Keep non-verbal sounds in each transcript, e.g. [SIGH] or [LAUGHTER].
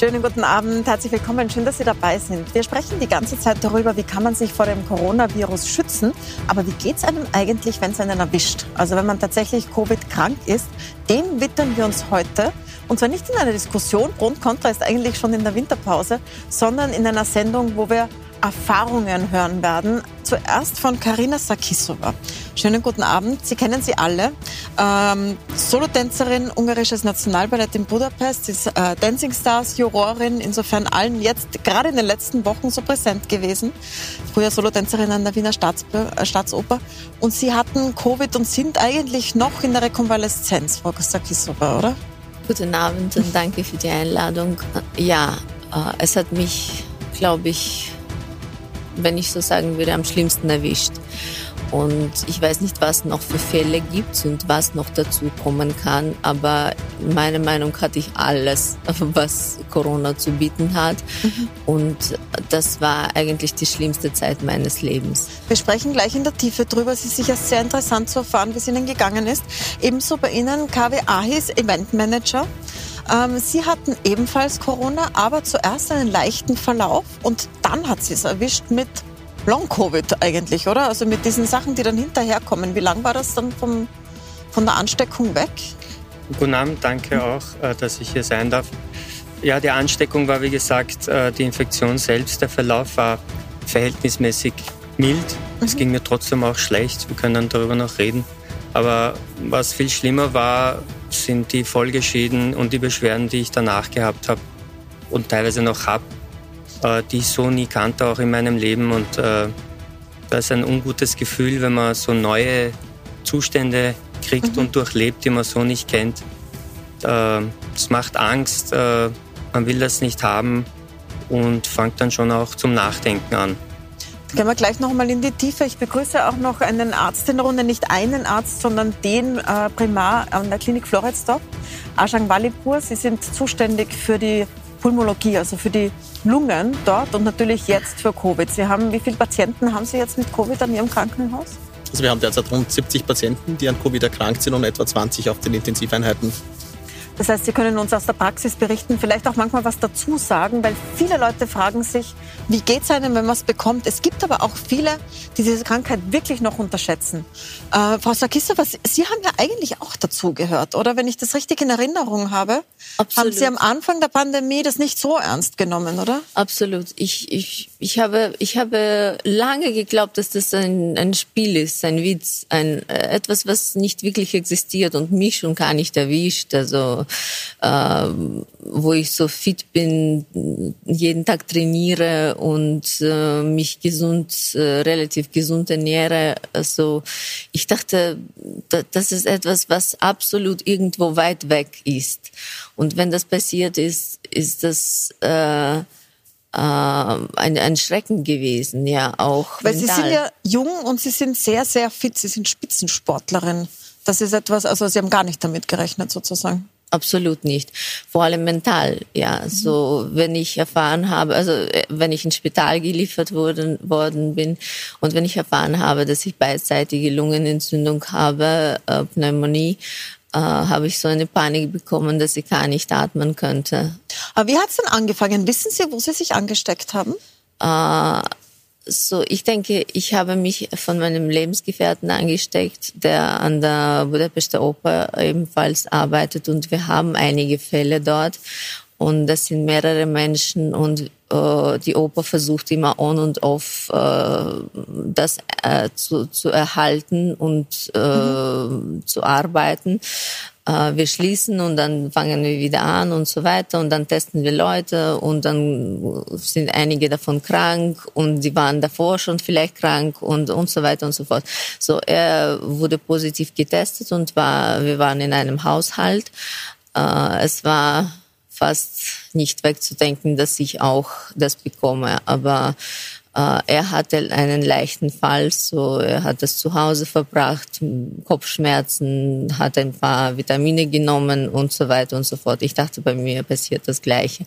Schönen guten Abend, herzlich willkommen, schön, dass Sie dabei sind. Wir sprechen die ganze Zeit darüber, wie kann man sich vor dem Coronavirus schützen, aber wie geht es einem eigentlich, wenn es einen erwischt? Also wenn man tatsächlich Covid-krank ist, dem widmen wir uns heute. Und zwar nicht in einer Diskussion, Pro und Contra ist eigentlich schon in der Winterpause, sondern in einer Sendung, wo wir Erfahrungen hören werden. Zuerst von Karina Sakisova. Schönen guten Abend. Sie kennen sie alle. Ähm, Solotänzerin, ungarisches Nationalballett in Budapest, ist äh, Dancing Stars Jurorin, insofern allen jetzt gerade in den letzten Wochen so präsent gewesen. Früher Solotänzerin an der Wiener Staats äh, Staatsoper. Und Sie hatten Covid und sind eigentlich noch in der Rekonvaleszenz, Frau Sakisova, oder? Guten Abend und danke für die Einladung. Ja, äh, es hat mich, glaube ich, wenn ich so sagen würde, am schlimmsten erwischt. Und ich weiß nicht, was noch für Fälle gibt und was noch dazu kommen kann. Aber meine Meinung hatte ich alles, [LAUGHS] was Corona zu bieten hat. Mhm. Und das war eigentlich die schlimmste Zeit meines Lebens. Wir sprechen gleich in der Tiefe drüber. Es ist sicher sehr interessant zu erfahren, wie es Ihnen gegangen ist. Ebenso bei Ihnen KW Ahis, Eventmanager. Ähm, sie hatten ebenfalls Corona, aber zuerst einen leichten Verlauf und dann hat sie es erwischt mit Long-Covid eigentlich, oder? Also mit diesen Sachen, die dann hinterherkommen. Wie lang war das dann vom, von der Ansteckung weg? Guten Abend, danke auch, äh, dass ich hier sein darf. Ja, die Ansteckung war, wie gesagt, äh, die Infektion selbst. Der Verlauf war verhältnismäßig mild. Mhm. Es ging mir trotzdem auch schlecht. Wir können dann darüber noch reden. Aber was viel schlimmer war, sind die Folgeschäden und die Beschwerden, die ich danach gehabt habe und teilweise noch habe, die ich so nie kannte, auch in meinem Leben. Und äh, das ist ein ungutes Gefühl, wenn man so neue Zustände kriegt mhm. und durchlebt, die man so nicht kennt. Äh, es macht Angst, äh, man will das nicht haben und fängt dann schon auch zum Nachdenken an. Gehen wir gleich noch mal in die Tiefe. Ich begrüße auch noch einen Arzt in der Runde, nicht einen Arzt, sondern den äh, Primar an der Klinik Floridsdorf, Ajang Walipur. Sie sind zuständig für die Pulmologie, also für die Lungen dort und natürlich jetzt für Covid. Sie haben, wie viele Patienten haben Sie jetzt mit Covid an Ihrem Krankenhaus? Also wir haben derzeit rund 70 Patienten, die an Covid erkrankt sind und etwa 20 auf den Intensiveinheiten. Das heißt, Sie können uns aus der Praxis berichten, vielleicht auch manchmal was dazu sagen, weil viele Leute fragen sich, wie geht es einem, wenn man es bekommt. Es gibt aber auch viele, die diese Krankheit wirklich noch unterschätzen. Äh, Frau Sarkisova, Sie haben ja eigentlich auch dazu gehört, oder? Wenn ich das richtig in Erinnerung habe, Absolut. haben Sie am Anfang der Pandemie das nicht so ernst genommen, oder? Absolut. Ich, ich, ich, habe, ich habe lange geglaubt, dass das ein, ein Spiel ist, ein Witz, ein, äh, etwas, was nicht wirklich existiert und mich schon gar nicht erwischt. Also äh, wo ich so fit bin, jeden Tag trainiere und äh, mich gesund, äh, relativ gesund ernähre. Also ich dachte, das ist etwas, was absolut irgendwo weit weg ist. Und wenn das passiert ist, ist das äh, äh, ein, ein Schrecken gewesen, ja, auch. Weil mental. Sie sind ja jung und Sie sind sehr, sehr fit. Sie sind Spitzensportlerin. Das ist etwas, also Sie haben gar nicht damit gerechnet, sozusagen. Absolut nicht. Vor allem mental, ja. Mhm. So, wenn ich erfahren habe, also äh, wenn ich ins Spital geliefert worden, worden bin und wenn ich erfahren habe, dass ich beidseitige Lungenentzündung habe, äh, Pneumonie, äh, habe ich so eine Panik bekommen, dass ich gar nicht atmen könnte. Aber wie hat es denn angefangen? Wissen Sie, wo Sie sich angesteckt haben? Äh, so, ich denke, ich habe mich von meinem Lebensgefährten angesteckt, der an der Budapester Oper ebenfalls arbeitet und wir haben einige Fälle dort und das sind mehrere Menschen und äh, die Oper versucht immer on und off äh, das äh, zu, zu erhalten und äh, mhm. zu arbeiten. Äh, wir schließen und dann fangen wir wieder an und so weiter und dann testen wir Leute und dann sind einige davon krank und die waren davor schon vielleicht krank und und so weiter und so fort. So er wurde positiv getestet und war wir waren in einem Haushalt. Äh, es war fast nicht wegzudenken, dass ich auch das bekomme. Aber äh, er hatte einen leichten Fall, so er hat es zu Hause verbracht, Kopfschmerzen, hat ein paar Vitamine genommen und so weiter und so fort. Ich dachte, bei mir passiert das Gleiche.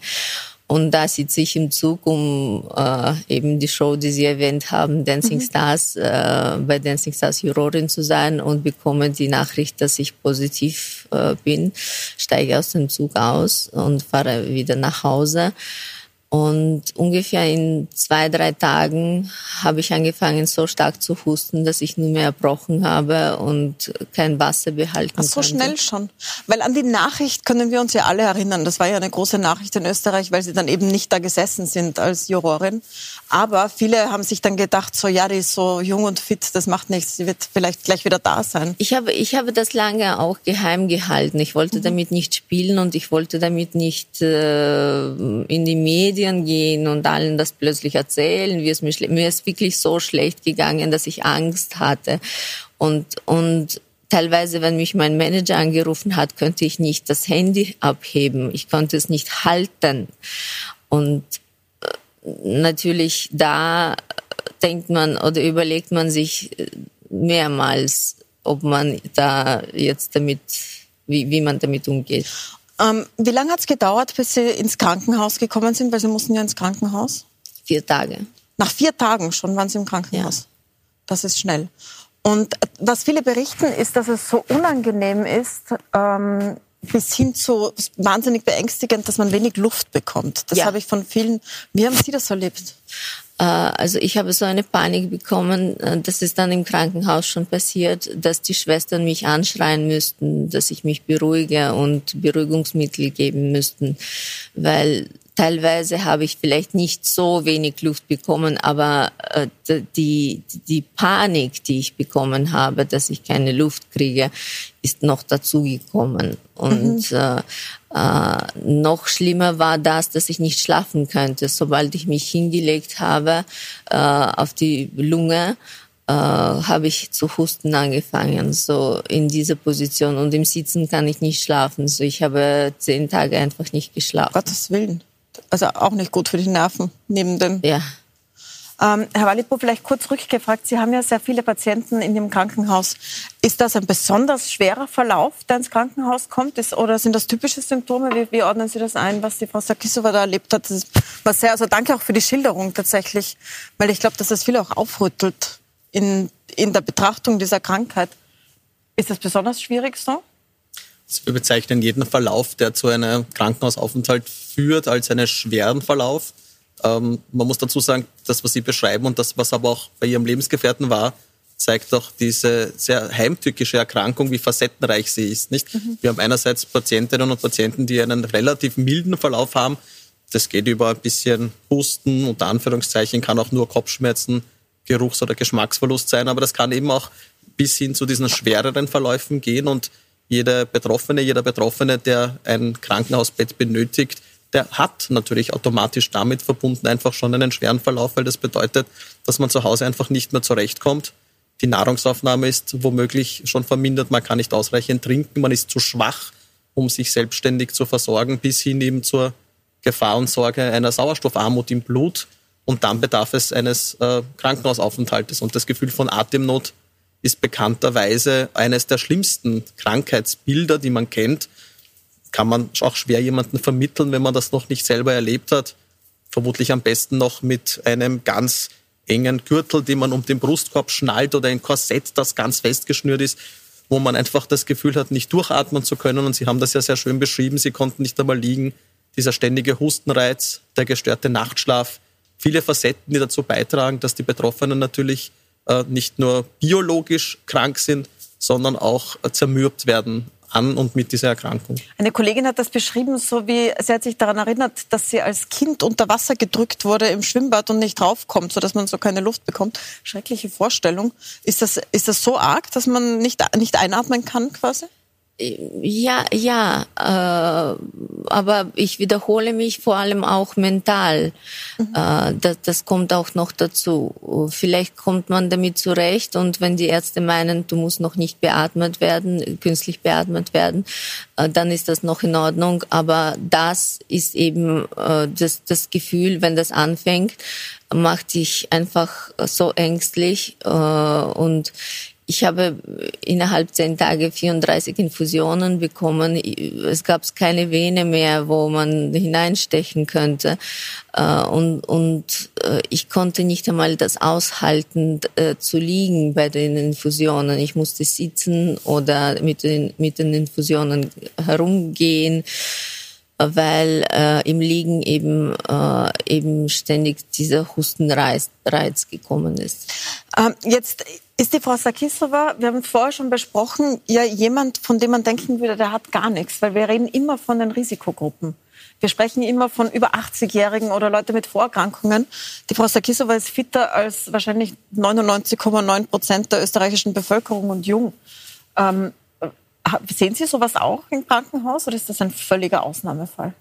Und da sitze ich im Zug, um äh, eben die Show, die Sie erwähnt haben, Dancing mhm. Stars, äh, bei Dancing Stars Jurorin zu sein und bekomme die Nachricht, dass ich positiv äh, bin, steige aus dem Zug aus und fahre wieder nach Hause. Und ungefähr in zwei, drei Tagen habe ich angefangen, so stark zu husten, dass ich nur mehr erbrochen habe und kein Wasser behalten Ach, so konnte. schnell schon. Weil an die Nachricht können wir uns ja alle erinnern. Das war ja eine große Nachricht in Österreich, weil sie dann eben nicht da gesessen sind als Jurorin. Aber viele haben sich dann gedacht, so ja, die ist so jung und fit, das macht nichts, sie wird vielleicht gleich wieder da sein. Ich habe, ich habe das lange auch geheim gehalten. Ich wollte mhm. damit nicht spielen und ich wollte damit nicht äh, in die Medien Medien gehen und allen das plötzlich erzählen, wie es mir, mir ist wirklich so schlecht gegangen, dass ich Angst hatte. Und, und teilweise, wenn mich mein Manager angerufen hat, könnte ich nicht das Handy abheben. Ich konnte es nicht halten. Und äh, natürlich da denkt man oder überlegt man sich mehrmals, ob man da jetzt damit, wie, wie man damit umgeht. Ähm, wie lange hat es gedauert, bis Sie ins Krankenhaus gekommen sind? Weil Sie mussten ja ins Krankenhaus. Vier Tage. Nach vier Tagen schon waren Sie im Krankenhaus. Ja. Das ist schnell. Und was viele berichten, ist, dass es so unangenehm ist, ähm, bis hin zu wahnsinnig beängstigend, dass man wenig Luft bekommt. Das ja. habe ich von vielen. Wie haben Sie das erlebt? Äh, also ich habe so eine Panik bekommen, äh, das ist dann im Krankenhaus schon passiert, dass die Schwestern mich anschreien müssten, dass ich mich beruhige und Beruhigungsmittel geben müssten, weil teilweise habe ich vielleicht nicht so wenig Luft bekommen, aber äh, die, die Panik, die ich bekommen habe, dass ich keine Luft kriege, ist noch dazugekommen. Und mhm. äh, äh, noch schlimmer war das, dass ich nicht schlafen könnte. Sobald ich mich hingelegt habe äh, auf die Lunge, äh, habe ich zu husten angefangen, so in dieser Position. Und im Sitzen kann ich nicht schlafen. So, ich habe zehn Tage einfach nicht geschlafen. Gottes Willen. Also auch nicht gut für die Nerven, neben dem. Ja. Ähm, Herr Walipo, vielleicht kurz rückgefragt. Sie haben ja sehr viele Patienten in dem Krankenhaus. Ist das ein besonders schwerer Verlauf, der ins Krankenhaus kommt? Ist, oder sind das typische Symptome? Wie, wie, ordnen Sie das ein, was die Frau Sarkisova da erlebt hat? Das war sehr, also danke auch für die Schilderung tatsächlich, weil ich glaube, dass das viele auch aufrüttelt in, in der Betrachtung dieser Krankheit. Ist das besonders schwierig so? Wir bezeichnen jeden Verlauf, der zu einem Krankenhausaufenthalt führt, als einen schweren Verlauf. Ähm, man muss dazu sagen, das, was Sie beschreiben und das, was aber auch bei Ihrem Lebensgefährten war, zeigt auch diese sehr heimtückische Erkrankung, wie facettenreich sie ist. Nicht? Mhm. Wir haben einerseits Patientinnen und Patienten, die einen relativ milden Verlauf haben. Das geht über ein bisschen Husten, unter Anführungszeichen, kann auch nur Kopfschmerzen, Geruchs- oder Geschmacksverlust sein, aber das kann eben auch bis hin zu diesen schwereren Verläufen gehen und jeder Betroffene, jeder Betroffene, der ein Krankenhausbett benötigt, der hat natürlich automatisch damit verbunden einfach schon einen schweren Verlauf, weil das bedeutet, dass man zu Hause einfach nicht mehr zurechtkommt. Die Nahrungsaufnahme ist womöglich schon vermindert, man kann nicht ausreichend trinken, man ist zu schwach, um sich selbstständig zu versorgen, bis hin eben zur Gefahr und Sorge einer Sauerstoffarmut im Blut. Und dann bedarf es eines äh, Krankenhausaufenthaltes. Und das Gefühl von Atemnot ist bekannterweise eines der schlimmsten Krankheitsbilder, die man kennt kann man auch schwer jemanden vermitteln, wenn man das noch nicht selber erlebt hat. Vermutlich am besten noch mit einem ganz engen Gürtel, den man um den Brustkorb schnallt oder ein Korsett, das ganz festgeschnürt ist, wo man einfach das Gefühl hat, nicht durchatmen zu können. Und Sie haben das ja sehr schön beschrieben. Sie konnten nicht einmal liegen. Dieser ständige Hustenreiz, der gestörte Nachtschlaf, viele Facetten, die dazu beitragen, dass die Betroffenen natürlich äh, nicht nur biologisch krank sind, sondern auch äh, zermürbt werden an und mit dieser Erkrankung. Eine Kollegin hat das beschrieben, so wie sie hat sich daran erinnert, dass sie als Kind unter Wasser gedrückt wurde im Schwimmbad und nicht draufkommt, sodass man so keine Luft bekommt. Schreckliche Vorstellung. Ist das, ist das so arg, dass man nicht, nicht einatmen kann quasi? Ja, ja, äh, aber ich wiederhole mich vor allem auch mental. Mhm. Äh, das, das kommt auch noch dazu. Vielleicht kommt man damit zurecht und wenn die Ärzte meinen, du musst noch nicht beatmet werden, künstlich beatmet werden, äh, dann ist das noch in Ordnung. Aber das ist eben äh, das, das Gefühl, wenn das anfängt, macht dich einfach so ängstlich äh, und ich habe innerhalb zehn Tage 34 Infusionen bekommen. Es gab keine Vene mehr, wo man hineinstechen könnte. Äh, und, und äh, ich konnte nicht einmal das aushalten, äh, zu liegen bei den Infusionen. Ich musste sitzen oder mit den, mit den Infusionen herumgehen weil äh, im Liegen eben, äh, eben ständig dieser Hustenreiz Reiz gekommen ist. Ähm, jetzt ist die Frau Sakisova, wir haben vorher schon besprochen, ja jemand, von dem man denken würde, der hat gar nichts, weil wir reden immer von den Risikogruppen. Wir sprechen immer von über 80-Jährigen oder Leute mit Vorerkrankungen. Die Frau Sakisova ist fitter als wahrscheinlich 99,9 Prozent der österreichischen Bevölkerung und jung. Ähm, Sehen Sie sowas auch im Krankenhaus oder ist das ein völliger Ausnahmefall?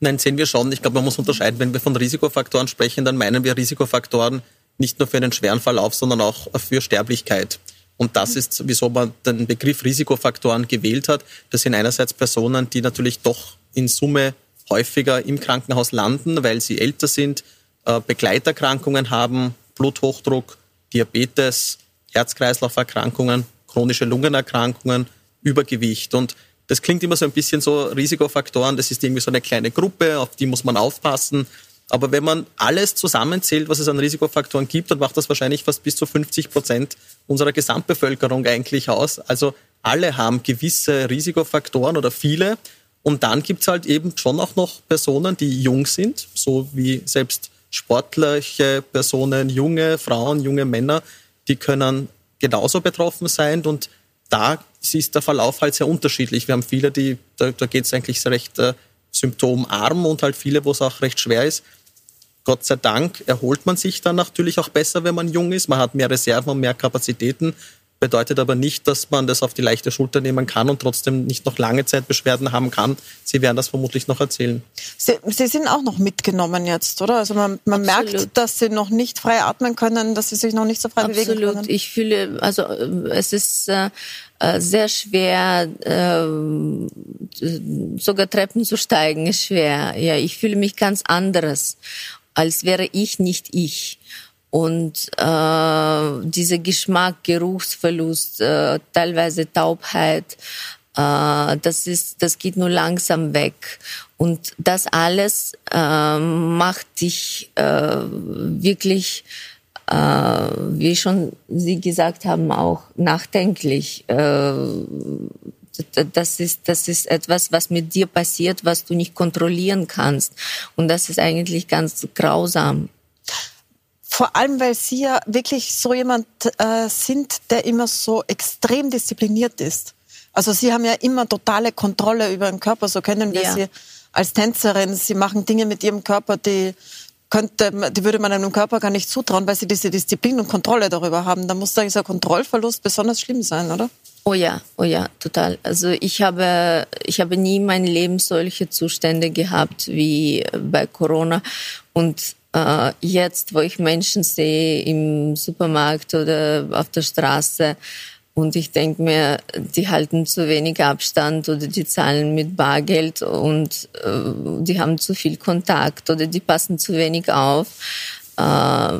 Nein, sehen wir schon. Ich glaube, man muss unterscheiden. Wenn wir von Risikofaktoren sprechen, dann meinen wir Risikofaktoren nicht nur für einen schweren Verlauf, sondern auch für Sterblichkeit. Und das ist, wieso man den Begriff Risikofaktoren gewählt hat. Das sind einerseits Personen, die natürlich doch in Summe häufiger im Krankenhaus landen, weil sie älter sind, äh, Begleiterkrankungen haben, Bluthochdruck, Diabetes, Herz-Kreislauf-Erkrankungen, chronische Lungenerkrankungen, Übergewicht. Und das klingt immer so ein bisschen so Risikofaktoren, das ist irgendwie so eine kleine Gruppe, auf die muss man aufpassen. Aber wenn man alles zusammenzählt, was es an Risikofaktoren gibt, dann macht das wahrscheinlich fast bis zu 50 Prozent unserer Gesamtbevölkerung eigentlich aus. Also alle haben gewisse Risikofaktoren oder viele. Und dann gibt es halt eben schon auch noch Personen, die jung sind, so wie selbst sportliche Personen, junge Frauen, junge Männer, die können genauso betroffen sein. Und da ist der Verlauf halt sehr unterschiedlich. Wir haben viele, die, da, da geht es eigentlich recht äh, symptomarm und halt viele, wo es auch recht schwer ist. Gott sei Dank erholt man sich dann natürlich auch besser, wenn man jung ist. Man hat mehr Reserven und mehr Kapazitäten bedeutet aber nicht, dass man das auf die leichte Schulter nehmen kann und trotzdem nicht noch lange Zeit Beschwerden haben kann. Sie werden das vermutlich noch erzählen. Sie, Sie sind auch noch mitgenommen jetzt, oder? Also man, man merkt, dass Sie noch nicht frei atmen können, dass Sie sich noch nicht so frei Absolut. bewegen können. Absolut. Ich fühle, also äh, es ist äh, äh, sehr schwer, äh, sogar Treppen zu steigen ist schwer. Ja, ich fühle mich ganz anderes, als wäre ich nicht ich. Und äh, dieser Geschmack, Geruchsverlust, äh, teilweise Taubheit, äh, das ist, das geht nur langsam weg. Und das alles äh, macht dich äh, wirklich, äh, wie schon Sie gesagt haben, auch nachdenklich. Äh, das ist, das ist etwas, was mit dir passiert, was du nicht kontrollieren kannst. Und das ist eigentlich ganz grausam. Vor allem, weil Sie ja wirklich so jemand äh, sind, der immer so extrem diszipliniert ist. Also Sie haben ja immer totale Kontrolle über den Körper, so kennen wir ja. Sie als Tänzerin. Sie machen Dinge mit Ihrem Körper, die könnte, die würde man einem Körper gar nicht zutrauen, weil Sie diese Disziplin und Kontrolle darüber haben. Da muss dieser Kontrollverlust besonders schlimm sein, oder? Oh ja, oh ja, total. Also ich habe, ich habe nie in meinem Leben solche Zustände gehabt wie bei Corona und äh, jetzt, wo ich Menschen sehe im Supermarkt oder auf der Straße und ich denke mir, die halten zu wenig Abstand oder die zahlen mit Bargeld und äh, die haben zu viel Kontakt oder die passen zu wenig auf, äh,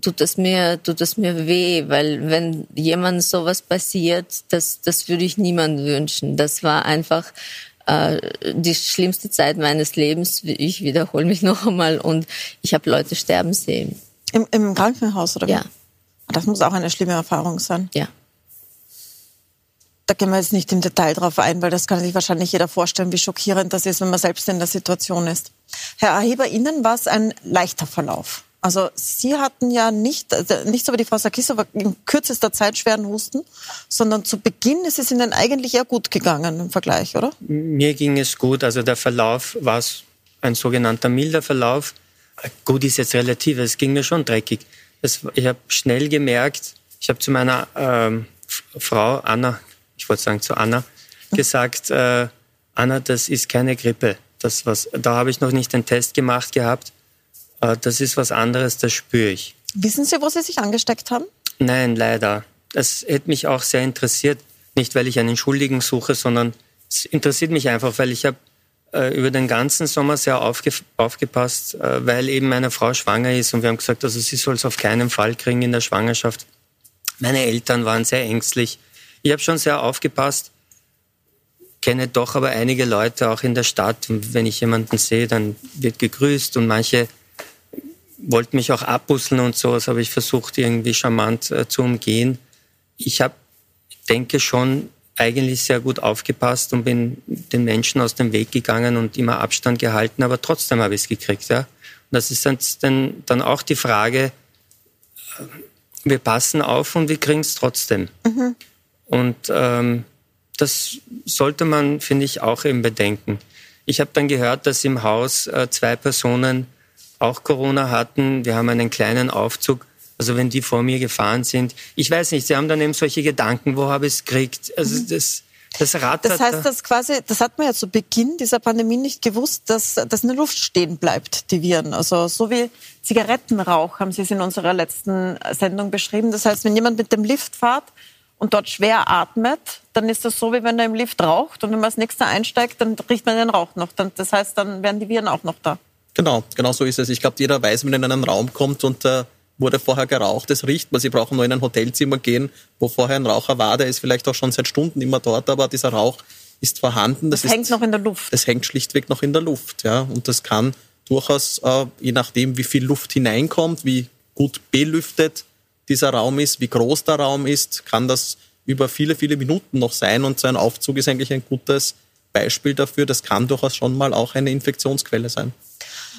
tut es mir, tut es mir weh, weil wenn jemand sowas passiert, das, das würde ich niemand wünschen. Das war einfach äh, die schlimmste Zeit meines Lebens. Ich wiederhole mich [LAUGHS] noch einmal und ich habe Leute sterben sehen. Im, Im Krankenhaus oder wie? Ja. Das muss auch eine schlimme Erfahrung sein. Ja. Da gehen wir jetzt nicht im Detail drauf ein, weil das kann sich wahrscheinlich jeder vorstellen, wie schockierend das ist, wenn man selbst in der Situation ist. Herr Aheber, Ihnen war es ein leichter Verlauf. Also Sie hatten ja nicht, also nicht so wie die Frau Sakisova in kürzester Zeit schweren Husten, sondern zu Beginn ist es Ihnen eigentlich eher gut gegangen im Vergleich, oder? Mir ging es gut. Also der Verlauf war ein sogenannter milder Verlauf. Gut ist jetzt relativ, es ging mir schon dreckig. Das, ich habe schnell gemerkt, ich habe zu meiner ähm, Frau Anna, ich wollte sagen zu Anna, gesagt, äh, Anna, das ist keine Grippe. Das was, da habe ich noch nicht den Test gemacht gehabt. Äh, das ist was anderes, das spüre ich. Wissen Sie, wo Sie sich angesteckt haben? Nein, leider. Das hätte mich auch sehr interessiert. Nicht, weil ich einen Schuldigen suche, sondern es interessiert mich einfach, weil ich habe äh, über den ganzen Sommer sehr aufge aufgepasst, äh, weil eben meine Frau schwanger ist und wir haben gesagt, also sie soll es auf keinen Fall kriegen in der Schwangerschaft. Meine Eltern waren sehr ängstlich. Ich habe schon sehr aufgepasst, kenne doch aber einige Leute auch in der Stadt. Und wenn ich jemanden sehe, dann wird gegrüßt und manche wollten mich auch abbusseln und so. Das habe ich versucht, irgendwie charmant äh, zu umgehen. Ich habe, denke schon, eigentlich sehr gut aufgepasst und bin den Menschen aus dem Weg gegangen und immer Abstand gehalten, aber trotzdem habe ich es gekriegt. Ja? Und das ist dann, dann auch die Frage, äh, wir passen auf und wir kriegen es trotzdem. Mhm. Und ähm, das sollte man, finde ich, auch eben bedenken. Ich habe dann gehört, dass im Haus äh, zwei Personen auch Corona hatten. Wir haben einen kleinen Aufzug. Also wenn die vor mir gefahren sind, ich weiß nicht, sie haben dann eben solche Gedanken, wo habe ich es gekriegt? Also mhm. das, das rattert. Das heißt, das quasi, das hat man ja zu Beginn dieser Pandemie nicht gewusst, dass das in der Luft stehen bleibt, die Viren. Also so wie Zigarettenrauch haben Sie es in unserer letzten Sendung beschrieben. Das heißt, wenn jemand mit dem Lift fährt und dort schwer atmet, dann ist das so, wie wenn er im Lift raucht und wenn man als nächster einsteigt, dann riecht man den Rauch noch. Das heißt, dann werden die Viren auch noch da. Genau, genau so ist es. Ich glaube, jeder weiß, wenn er in einen Raum kommt und äh, wurde vorher geraucht, das riecht man. Sie brauchen nur in ein Hotelzimmer gehen, wo vorher ein Raucher war, der ist vielleicht auch schon seit Stunden immer dort, aber dieser Rauch ist vorhanden. Das, das hängt noch in der Luft. Das hängt schlichtweg noch in der Luft, ja. Und das kann durchaus, äh, je nachdem, wie viel Luft hineinkommt, wie gut belüftet dieser Raum ist, wie groß der Raum ist, kann das über viele, viele Minuten noch sein. Und so ein Aufzug ist eigentlich ein gutes Beispiel dafür. Das kann durchaus schon mal auch eine Infektionsquelle sein.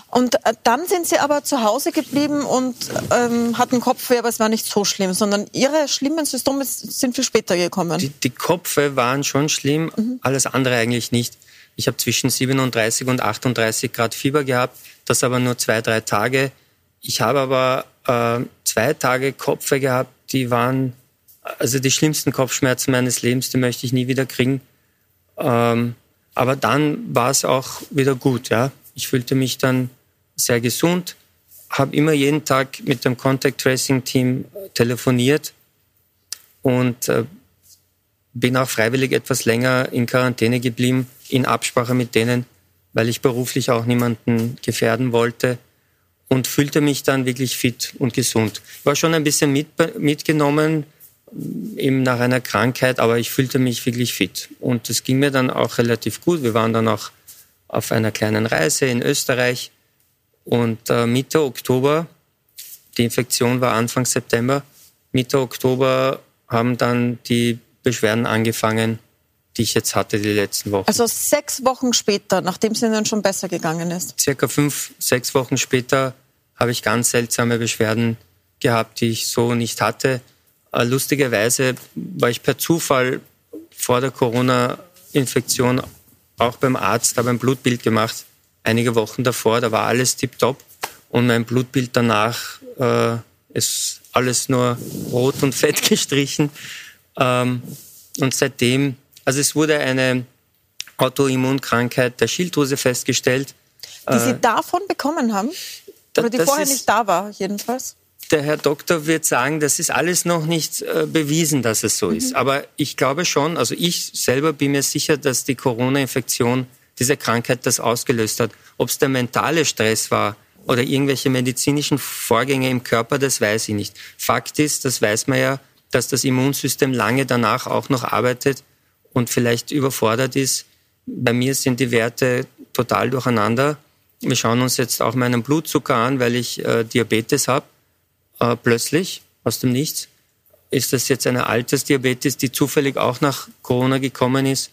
Und äh, dann sind Sie aber zu Hause geblieben und ähm, hatten Kopfweh, aber es war nicht so schlimm, sondern Ihre schlimmen Symptome sind viel später gekommen. Die, die Kopfweh waren schon schlimm, mhm. alles andere eigentlich nicht. Ich habe zwischen 37 und 38 Grad Fieber gehabt, das aber nur zwei, drei Tage. Ich habe aber äh, zwei Tage Kopfweh gehabt, die waren also die schlimmsten Kopfschmerzen meines Lebens, die möchte ich nie wieder kriegen. Ähm, aber dann war es auch wieder gut. Ja, ich fühlte mich dann sehr gesund, habe immer jeden Tag mit dem Contact Tracing Team telefoniert und äh, bin auch freiwillig etwas länger in Quarantäne geblieben, in Absprache mit denen, weil ich beruflich auch niemanden gefährden wollte und fühlte mich dann wirklich fit und gesund. War schon ein bisschen mit, mitgenommen, eben nach einer Krankheit, aber ich fühlte mich wirklich fit. Und es ging mir dann auch relativ gut. Wir waren dann auch auf einer kleinen Reise in Österreich und äh, Mitte Oktober, die Infektion war Anfang September, Mitte Oktober haben dann die Beschwerden angefangen, die ich jetzt hatte die letzten Wochen. Also sechs Wochen später, nachdem es Ihnen schon besser gegangen ist? Circa fünf, sechs Wochen später habe ich ganz seltsame Beschwerden gehabt, die ich so nicht hatte. Äh, lustigerweise war ich per Zufall vor der Corona-Infektion auch beim Arzt, habe ein Blutbild gemacht einige Wochen davor, da war alles tiptop und mein Blutbild danach äh, ist alles nur rot und [LAUGHS] fett gestrichen. Ähm, und seitdem, also es wurde eine Autoimmunkrankheit der Schilddrüse festgestellt. Die Sie äh, davon bekommen haben? Oder die vorher ist, nicht da war, jedenfalls? Der Herr Doktor wird sagen, das ist alles noch nicht äh, bewiesen, dass es so mhm. ist. Aber ich glaube schon, also ich selber bin mir sicher, dass die Corona-Infektion diese Krankheit das ausgelöst hat. Ob es der mentale Stress war oder irgendwelche medizinischen Vorgänge im Körper, das weiß ich nicht. Fakt ist, das weiß man ja, dass das Immunsystem lange danach auch noch arbeitet und vielleicht überfordert ist. Bei mir sind die Werte total durcheinander. Wir schauen uns jetzt auch meinen Blutzucker an, weil ich äh, Diabetes habe. Äh, plötzlich, aus dem Nichts. Ist das jetzt eine Altersdiabetes, die zufällig auch nach Corona gekommen ist?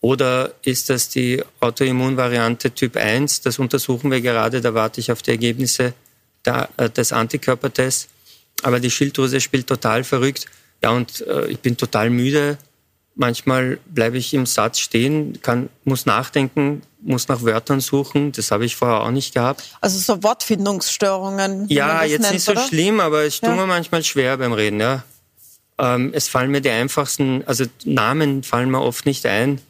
Oder ist das die Autoimmunvariante Typ 1? Das untersuchen wir gerade, da warte ich auf die Ergebnisse äh, des Antikörpertests. Aber die Schilddrüse spielt total verrückt. Ja, und äh, ich bin total müde. Manchmal bleibe ich im Satz stehen, kann, muss nachdenken, muss nach Wörtern suchen. Das habe ich vorher auch nicht gehabt. Also so Wortfindungsstörungen. Ja, jetzt nennt, nicht so oder? schlimm, aber es tut ja. mir manchmal schwer beim Reden. Ja. Ähm, es fallen mir die einfachsten, also Namen fallen mir oft nicht ein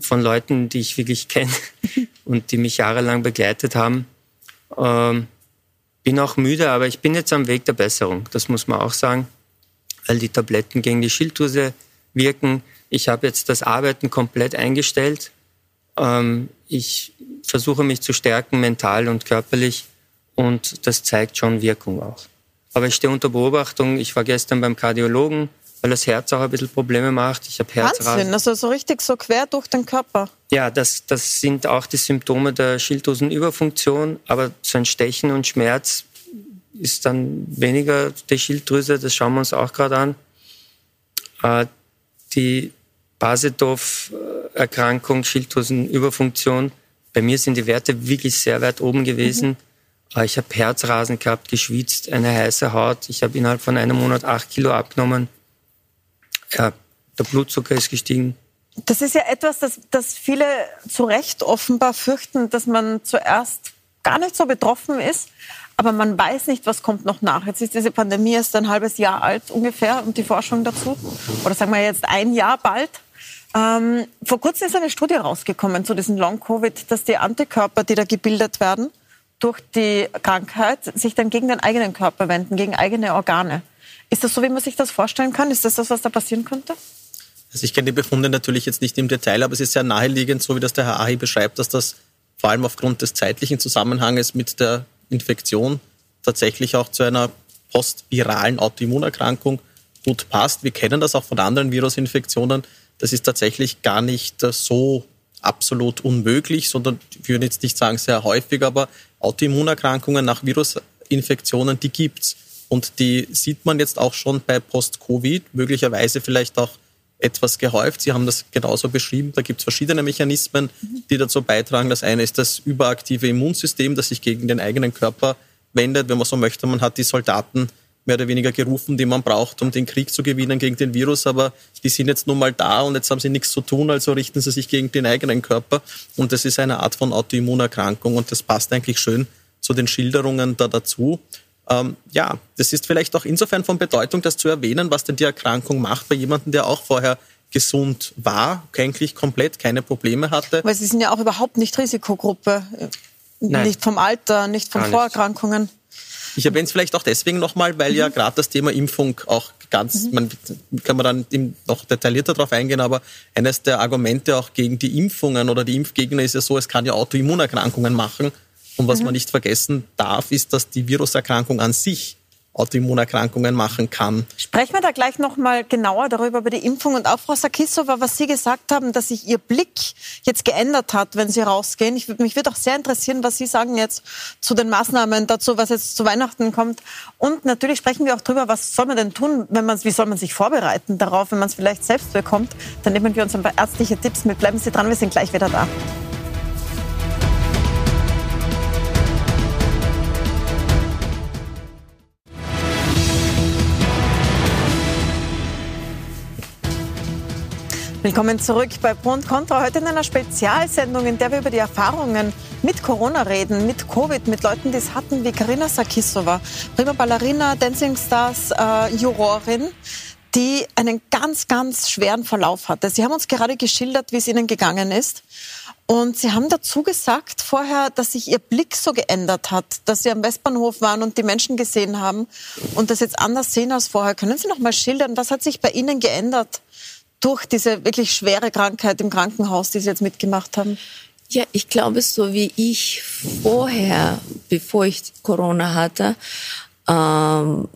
von Leuten, die ich wirklich kenne [LAUGHS] und die mich jahrelang begleitet haben. Ähm, bin auch müde, aber ich bin jetzt am Weg der Besserung. Das muss man auch sagen, weil die Tabletten gegen die Schilddrüse wirken. Ich habe jetzt das Arbeiten komplett eingestellt. Ähm, ich versuche mich zu stärken, mental und körperlich. Und das zeigt schon Wirkung auch. Aber ich stehe unter Beobachtung. Ich war gestern beim Kardiologen, weil das Herz auch ein bisschen Probleme macht. Ich habe Herzrasen. Wahnsinn, also so richtig so quer durch den Körper. Ja, das, das sind auch die Symptome der Schilddrüsenüberfunktion. Aber so ein Stechen und Schmerz ist dann weniger die Schilddrüse. Das schauen wir uns auch gerade an. Äh, die Basedorf-Erkrankung, Schilddrüsenüberfunktion, bei mir sind die Werte wirklich sehr weit oben gewesen. Mhm. Ich habe Herzrasen gehabt, geschwitzt, eine heiße Haut. Ich habe innerhalb von einem Monat acht Kilo abgenommen. Ja, der Blutzucker ist gestiegen. Das ist ja etwas, das, das viele zu Recht offenbar fürchten, dass man zuerst gar nicht so betroffen ist, aber man weiß nicht, was kommt noch nach. Jetzt ist diese Pandemie erst ein halbes Jahr alt ungefähr und die Forschung dazu. Oder sagen wir jetzt ein Jahr bald. Ähm, vor kurzem ist eine Studie rausgekommen zu diesem Long-Covid, dass die Antikörper, die da gebildet werden, durch die Krankheit sich dann gegen den eigenen Körper wenden, gegen eigene Organe. Ist das so, wie man sich das vorstellen kann? Ist das das, was da passieren könnte? Also ich kenne die Befunde natürlich jetzt nicht im Detail, aber es ist sehr naheliegend, so wie das der Herr Ahi beschreibt, dass das vor allem aufgrund des zeitlichen Zusammenhanges mit der Infektion tatsächlich auch zu einer postviralen Autoimmunerkrankung gut passt. Wir kennen das auch von anderen Virusinfektionen. Das ist tatsächlich gar nicht so absolut unmöglich, sondern ich würde jetzt nicht sagen sehr häufig, aber Autoimmunerkrankungen nach Virusinfektionen, die gibt's. Und die sieht man jetzt auch schon bei Post-Covid, möglicherweise vielleicht auch etwas gehäuft. Sie haben das genauso beschrieben. Da gibt es verschiedene Mechanismen, die dazu beitragen. Das eine ist das überaktive Immunsystem, das sich gegen den eigenen Körper wendet. Wenn man so möchte, man hat die Soldaten mehr oder weniger gerufen, die man braucht, um den Krieg zu gewinnen gegen den Virus. Aber die sind jetzt nun mal da und jetzt haben sie nichts zu tun, also richten sie sich gegen den eigenen Körper. Und das ist eine Art von Autoimmunerkrankung und das passt eigentlich schön zu den Schilderungen da dazu. Ähm, ja, das ist vielleicht auch insofern von Bedeutung, das zu erwähnen, was denn die Erkrankung macht bei jemandem, der auch vorher gesund war, eigentlich komplett keine Probleme hatte. Weil Sie sind ja auch überhaupt nicht Risikogruppe. Nein. Nicht vom Alter, nicht von Gar Vorerkrankungen. Nicht. Ich erwähne es vielleicht auch deswegen nochmal, weil mhm. ja gerade das Thema Impfung auch ganz, mhm. man kann man dann noch detaillierter darauf eingehen, aber eines der Argumente auch gegen die Impfungen oder die Impfgegner ist ja so, es kann ja Autoimmunerkrankungen machen. Und was mhm. man nicht vergessen darf, ist, dass die Viruserkrankung an sich Autoimmunerkrankungen machen kann. Sprechen wir da gleich noch mal genauer darüber, über die Impfung. Und auch Frau Sakissova, was Sie gesagt haben, dass sich Ihr Blick jetzt geändert hat, wenn Sie rausgehen. Ich, mich würde auch sehr interessieren, was Sie sagen jetzt zu den Maßnahmen dazu, was jetzt zu Weihnachten kommt. Und natürlich sprechen wir auch darüber, was soll man denn tun, wenn man, wie soll man sich vorbereiten darauf, wenn man es vielleicht selbst bekommt. Dann nehmen wir uns ein paar ärztliche Tipps mit. Bleiben Sie dran, wir sind gleich wieder da. Willkommen zurück bei Pro und Contra. Heute in einer Spezialsendung, in der wir über die Erfahrungen mit Corona reden, mit Covid, mit Leuten, die es hatten, wie Karina Sakissova, prima Ballerina, Dancing Stars äh, Jurorin, die einen ganz, ganz schweren Verlauf hatte. Sie haben uns gerade geschildert, wie es ihnen gegangen ist. Und Sie haben dazu gesagt vorher, dass sich Ihr Blick so geändert hat, dass Sie am Westbahnhof waren und die Menschen gesehen haben und das jetzt anders sehen als vorher. Können Sie noch mal schildern, was hat sich bei Ihnen geändert? Durch diese wirklich schwere Krankheit im Krankenhaus, die Sie jetzt mitgemacht haben? Ja, ich glaube, so wie ich vorher, bevor ich Corona hatte, ähm,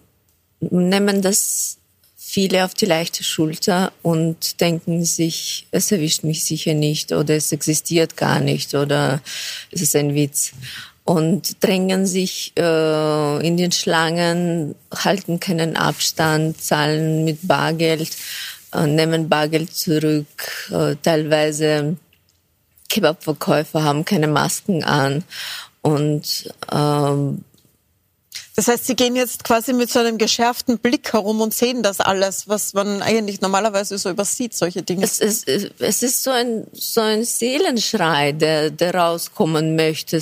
nehmen das viele auf die leichte Schulter und denken sich, es erwischt mich sicher nicht oder es existiert gar nicht oder es ist ein Witz und drängen sich äh, in den Schlangen, halten keinen Abstand, zahlen mit Bargeld nehmen Bargeld zurück. Äh, teilweise Kebabverkäufer haben keine Masken an und ähm, das heißt, Sie gehen jetzt quasi mit so einem geschärften Blick herum und sehen das alles, was man eigentlich normalerweise so übersieht, solche Dinge. Es ist, es ist so ein, so ein Seelenschrei, der, der rauskommen möchte,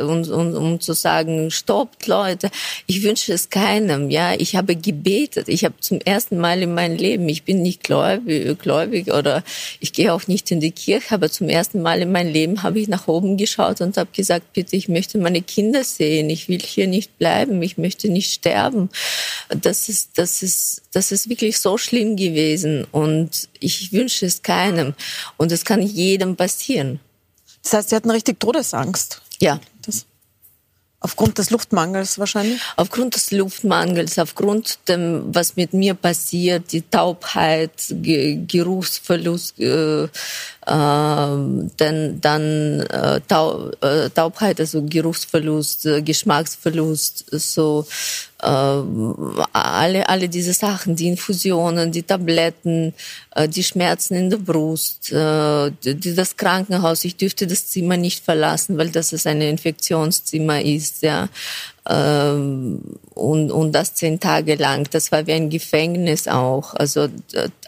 und, und, um zu sagen, stoppt Leute, ich wünsche es keinem, ja. Ich habe gebetet, ich habe zum ersten Mal in meinem Leben, ich bin nicht gläubig, gläubig oder ich gehe auch nicht in die Kirche, aber zum ersten Mal in meinem Leben habe ich nach oben geschaut und habe gesagt, bitte, ich möchte meine Kinder sehen, ich will hier nicht bleiben, ich ich möchte nicht sterben. Das ist, das ist, das ist wirklich so schlimm gewesen und ich wünsche es keinem. Und es kann jedem passieren. Das heißt, Sie hatten richtig Todesangst. Ja. Das, Aufgrund des Luftmangels wahrscheinlich? Aufgrund des Luftmangels, aufgrund dem, was mit mir passiert, die Taubheit, Ge Geruchsverlust, äh, äh, dann, dann äh, Taub, äh, Taubheit, also Geruchsverlust, äh, Geschmacksverlust, so äh, alle, alle diese Sachen, die Infusionen, die Tabletten, äh, die Schmerzen in der Brust, äh, die, das Krankenhaus. Ich dürfte das Zimmer nicht verlassen, weil das ist ein Infektionszimmer ist, ja. Ähm, und, und das zehn Tage lang. Das war wie ein Gefängnis auch. Also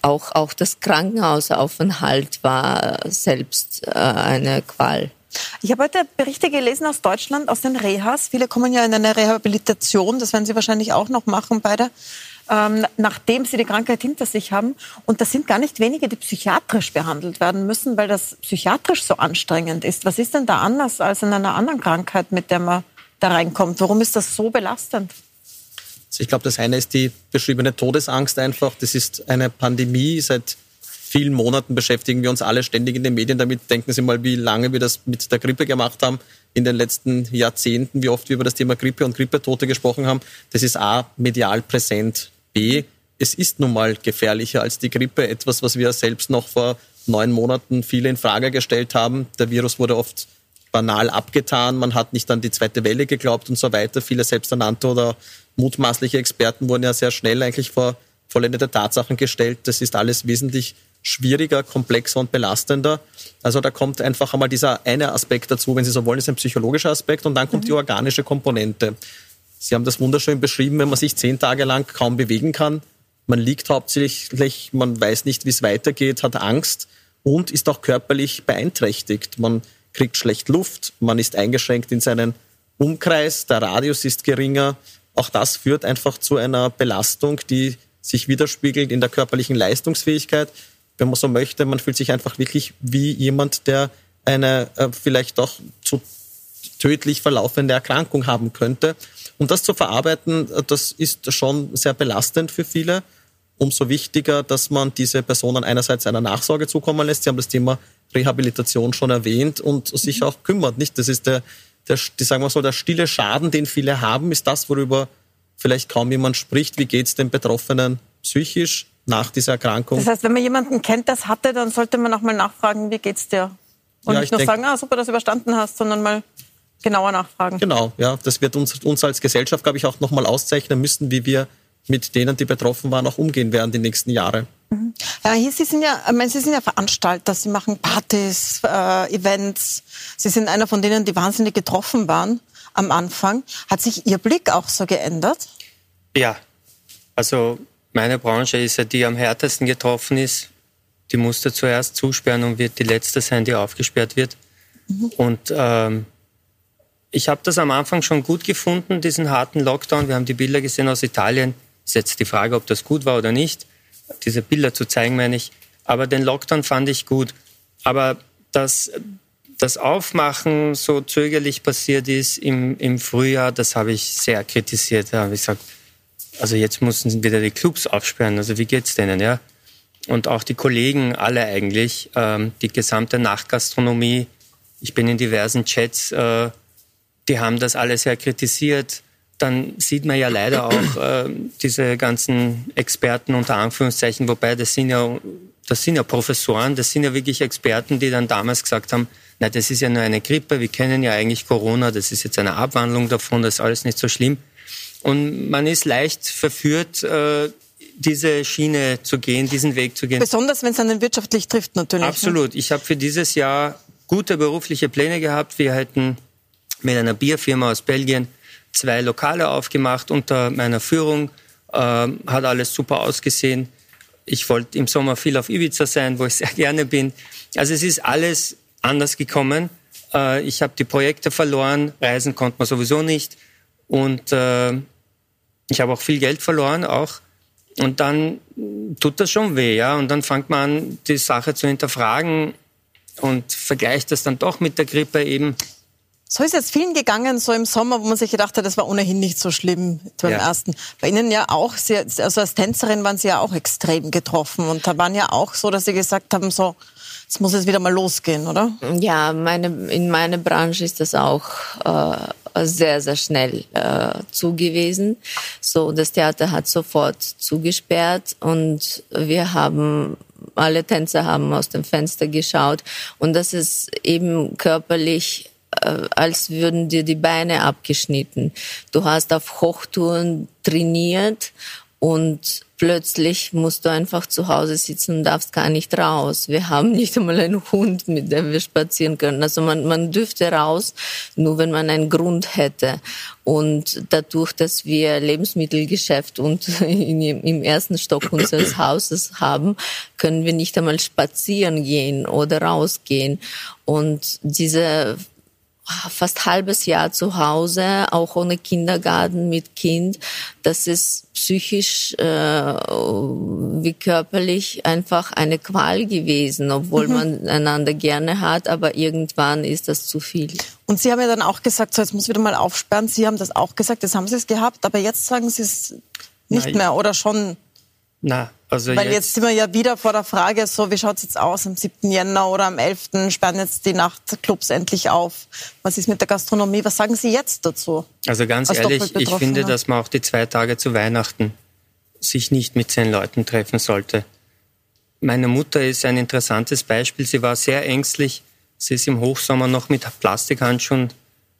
auch, auch das Krankenhausaufenthalt war selbst äh, eine Qual. Ich habe heute Berichte gelesen aus Deutschland, aus den Rehas. Viele kommen ja in eine Rehabilitation, das werden Sie wahrscheinlich auch noch machen beide, ähm, nachdem sie die Krankheit hinter sich haben. Und das sind gar nicht wenige, die psychiatrisch behandelt werden müssen, weil das psychiatrisch so anstrengend ist. Was ist denn da anders als in einer anderen Krankheit, mit der man da reinkommt? Warum ist das so belastend? Also ich glaube, das eine ist die beschriebene Todesangst einfach. Das ist eine Pandemie. Seit vielen Monaten beschäftigen wir uns alle ständig in den Medien damit. Denken Sie mal, wie lange wir das mit der Grippe gemacht haben in den letzten Jahrzehnten, wie oft wir über das Thema Grippe und Grippetote gesprochen haben. Das ist A, medial präsent. B, es ist nun mal gefährlicher als die Grippe. Etwas, was wir selbst noch vor neun Monaten viele in Frage gestellt haben. Der Virus wurde oft banal abgetan. Man hat nicht an die zweite Welle geglaubt und so weiter. Viele selbsternannte oder mutmaßliche Experten wurden ja sehr schnell eigentlich vor vollendete Tatsachen gestellt. Das ist alles wesentlich schwieriger, komplexer und belastender. Also da kommt einfach einmal dieser eine Aspekt dazu, wenn Sie so wollen, ist ein psychologischer Aspekt und dann kommt mhm. die organische Komponente. Sie haben das wunderschön beschrieben, wenn man sich zehn Tage lang kaum bewegen kann. Man liegt hauptsächlich, man weiß nicht, wie es weitergeht, hat Angst und ist auch körperlich beeinträchtigt. Man kriegt schlecht Luft, man ist eingeschränkt in seinen Umkreis, der Radius ist geringer. Auch das führt einfach zu einer Belastung, die sich widerspiegelt in der körperlichen Leistungsfähigkeit. Wenn man so möchte, man fühlt sich einfach wirklich wie jemand, der eine äh, vielleicht auch zu tödlich verlaufende Erkrankung haben könnte. Und das zu verarbeiten, äh, das ist schon sehr belastend für viele. Umso wichtiger, dass man diese Personen einerseits einer Nachsorge zukommen lässt. Sie haben das Thema Rehabilitation schon erwähnt und sich auch kümmert. Nicht? Das ist der, der, die, sagen wir so, der stille Schaden, den viele haben, ist das, worüber vielleicht kaum jemand spricht. Wie geht es den Betroffenen psychisch nach dieser Erkrankung? Das heißt, wenn man jemanden kennt, das hatte, dann sollte man auch mal nachfragen, wie geht's dir? Und ja, nicht nur denk, sagen, ah, super, dass du überstanden hast, sondern mal genauer nachfragen. Genau, ja. Das wird uns, uns als Gesellschaft, glaube ich, auch nochmal auszeichnen müssen, wie wir mit denen, die betroffen waren, auch umgehen werden die nächsten Jahre. Mhm. Ja, hier, Sie sind ja, ich meine, Sie sind ja Veranstalter, Sie machen Partys, äh, Events. Sie sind einer von denen, die wahnsinnig getroffen waren am Anfang. Hat sich Ihr Blick auch so geändert? Ja, also meine Branche ist ja die am härtesten getroffen ist. Die musste zuerst zusperren und wird die letzte sein, die aufgesperrt wird. Mhm. Und ähm, ich habe das am Anfang schon gut gefunden, diesen harten Lockdown. Wir haben die Bilder gesehen aus Italien. Ist jetzt die Frage, ob das gut war oder nicht diese Bilder zu zeigen, meine ich. Aber den Lockdown fand ich gut. Aber dass das Aufmachen so zögerlich passiert ist im, im Frühjahr, das habe ich sehr kritisiert. Da habe ich gesagt, also jetzt mussten wieder die Clubs aufsperren. Also wie geht's denen, ja? Und auch die Kollegen, alle eigentlich, ähm, die gesamte Nachtgastronomie. Ich bin in diversen Chats, äh, die haben das alles sehr kritisiert dann sieht man ja leider auch äh, diese ganzen Experten unter Anführungszeichen, wobei das sind ja das sind ja Professoren, das sind ja wirklich Experten, die dann damals gesagt haben, na, das ist ja nur eine Grippe, wir kennen ja eigentlich Corona, das ist jetzt eine Abwandlung davon, das ist alles nicht so schlimm. Und man ist leicht verführt, äh, diese Schiene zu gehen, diesen Weg zu gehen. Besonders wenn es einen wirtschaftlich trifft, natürlich. Ne? Absolut. Ich habe für dieses Jahr gute berufliche Pläne gehabt. Wir hätten mit einer Bierfirma aus Belgien zwei Lokale aufgemacht unter meiner Führung. Äh, hat alles super ausgesehen. Ich wollte im Sommer viel auf Ibiza sein, wo ich sehr [LAUGHS] gerne bin. Also es ist alles anders gekommen. Äh, ich habe die Projekte verloren, reisen konnte man sowieso nicht. Und äh, ich habe auch viel Geld verloren auch. Und dann tut das schon weh, ja. Und dann fängt man an, die Sache zu hinterfragen und vergleicht das dann doch mit der Grippe eben. So ist es vielen gegangen, so im Sommer, wo man sich gedacht hat, das war ohnehin nicht so schlimm beim ja. ersten. Bei Ihnen ja auch, sehr, also als Tänzerin waren Sie ja auch extrem getroffen und da waren ja auch so, dass Sie gesagt haben, so, es muss jetzt wieder mal losgehen, oder? Ja, meine, in meiner Branche ist das auch äh, sehr, sehr schnell äh, zugewiesen. So, das Theater hat sofort zugesperrt und wir haben alle Tänzer haben aus dem Fenster geschaut und das ist eben körperlich als würden dir die Beine abgeschnitten. Du hast auf Hochtouren trainiert und plötzlich musst du einfach zu Hause sitzen und darfst gar nicht raus. Wir haben nicht einmal einen Hund, mit dem wir spazieren können. Also man, man dürfte raus, nur wenn man einen Grund hätte. Und dadurch, dass wir Lebensmittelgeschäft und [LAUGHS] in, im ersten Stock unseres [CLEARS THROAT] Hauses haben, können wir nicht einmal spazieren gehen oder rausgehen. Und diese fast halbes Jahr zu Hause, auch ohne Kindergarten mit Kind. Das ist psychisch äh, wie körperlich einfach eine Qual gewesen, obwohl mhm. man einander gerne hat, aber irgendwann ist das zu viel. Und Sie haben ja dann auch gesagt, so jetzt muss wieder mal aufsperren. Sie haben das auch gesagt, jetzt haben Sie es gehabt, aber jetzt sagen Sie es nicht Nein. mehr oder schon? Na, also Weil jetzt, jetzt, sind wir ja wieder vor der Frage, so wie schaut es jetzt aus am 7. Jänner oder am 11. sperren jetzt die Nachtclubs endlich auf. Was ist mit der Gastronomie? Was sagen Sie jetzt dazu? Also ganz ehrlich, ich finde, dass man auch die zwei Tage zu Weihnachten sich nicht mit zehn Leuten treffen sollte. Meine Mutter ist ein interessantes Beispiel. Sie war sehr ängstlich. Sie ist im Hochsommer noch mit Plastikhandschuhen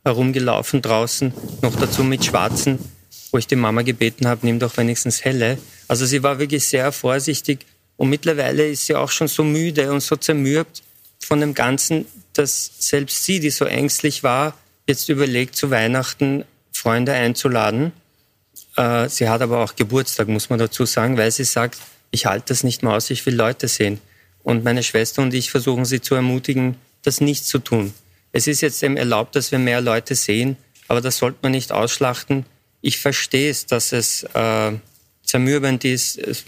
herumgelaufen draußen, noch dazu mit schwarzen, wo ich die Mama gebeten habe, nimm doch wenigstens helle. Also sie war wirklich sehr vorsichtig und mittlerweile ist sie auch schon so müde und so zermürbt von dem Ganzen, dass selbst sie, die so ängstlich war, jetzt überlegt, zu Weihnachten Freunde einzuladen. Äh, sie hat aber auch Geburtstag, muss man dazu sagen, weil sie sagt, ich halte das nicht mehr aus, ich will Leute sehen. Und meine Schwester und ich versuchen sie zu ermutigen, das nicht zu tun. Es ist jetzt eben erlaubt, dass wir mehr Leute sehen, aber das sollte man nicht ausschlachten. Ich verstehe es, dass es äh, zermürbend ist. Es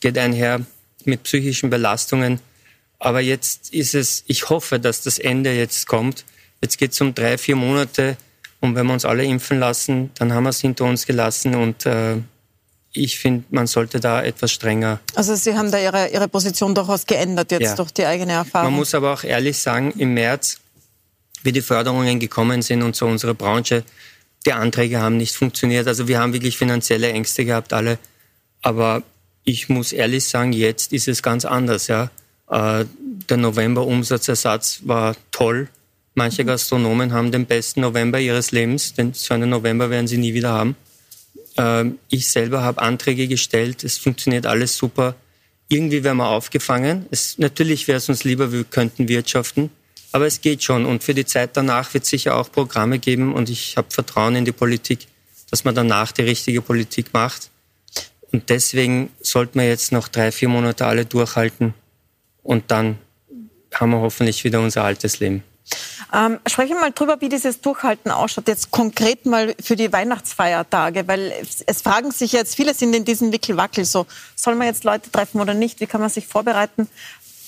geht einher mit psychischen Belastungen. Aber jetzt ist es, ich hoffe, dass das Ende jetzt kommt. Jetzt geht es um drei, vier Monate. Und wenn wir uns alle impfen lassen, dann haben wir es hinter uns gelassen. Und äh, ich finde, man sollte da etwas strenger. Also Sie haben da Ihre, Ihre Position durchaus geändert jetzt ja. durch die eigene Erfahrung. Man muss aber auch ehrlich sagen, im März, wie die Förderungen gekommen sind und so unsere Branche, die Anträge haben nicht funktioniert. Also wir haben wirklich finanzielle Ängste gehabt, alle. Aber ich muss ehrlich sagen, jetzt ist es ganz anders. Ja. Äh, der November-Umsatzersatz war toll. Manche Gastronomen haben den besten November ihres Lebens, denn so einen November werden sie nie wieder haben. Äh, ich selber habe Anträge gestellt, es funktioniert alles super. Irgendwie werden wir aufgefangen. Es, natürlich wäre es uns lieber, wir könnten wirtschaften, aber es geht schon. Und für die Zeit danach wird es sicher auch Programme geben und ich habe Vertrauen in die Politik, dass man danach die richtige Politik macht. Und deswegen sollten wir jetzt noch drei, vier Monate alle durchhalten und dann haben wir hoffentlich wieder unser altes Leben. Ähm, sprechen wir mal drüber, wie dieses Durchhalten ausschaut, jetzt konkret mal für die Weihnachtsfeiertage, weil es, es fragen sich jetzt, viele sind in diesem Wickelwackel so, soll man jetzt Leute treffen oder nicht, wie kann man sich vorbereiten?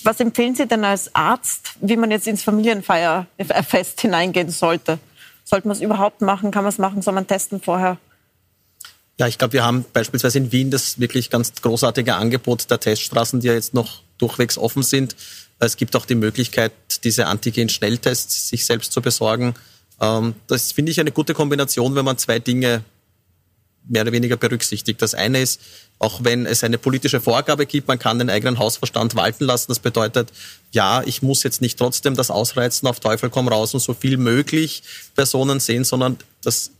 Was empfehlen Sie denn als Arzt, wie man jetzt ins Familienfeierfest hineingehen sollte? Sollte man es überhaupt machen? Kann man es machen? Soll man testen vorher? Ja, ich glaube, wir haben beispielsweise in Wien das wirklich ganz großartige Angebot der Teststraßen, die ja jetzt noch durchwegs offen sind. Es gibt auch die Möglichkeit, diese Antigen-Schnelltests sich selbst zu besorgen. Ähm, das finde ich eine gute Kombination, wenn man zwei Dinge mehr oder weniger berücksichtigt. Das eine ist, auch wenn es eine politische Vorgabe gibt, man kann den eigenen Hausverstand walten lassen. Das bedeutet, ja, ich muss jetzt nicht trotzdem das Ausreizen auf Teufel komm raus und so viel möglich Personen sehen, sondern das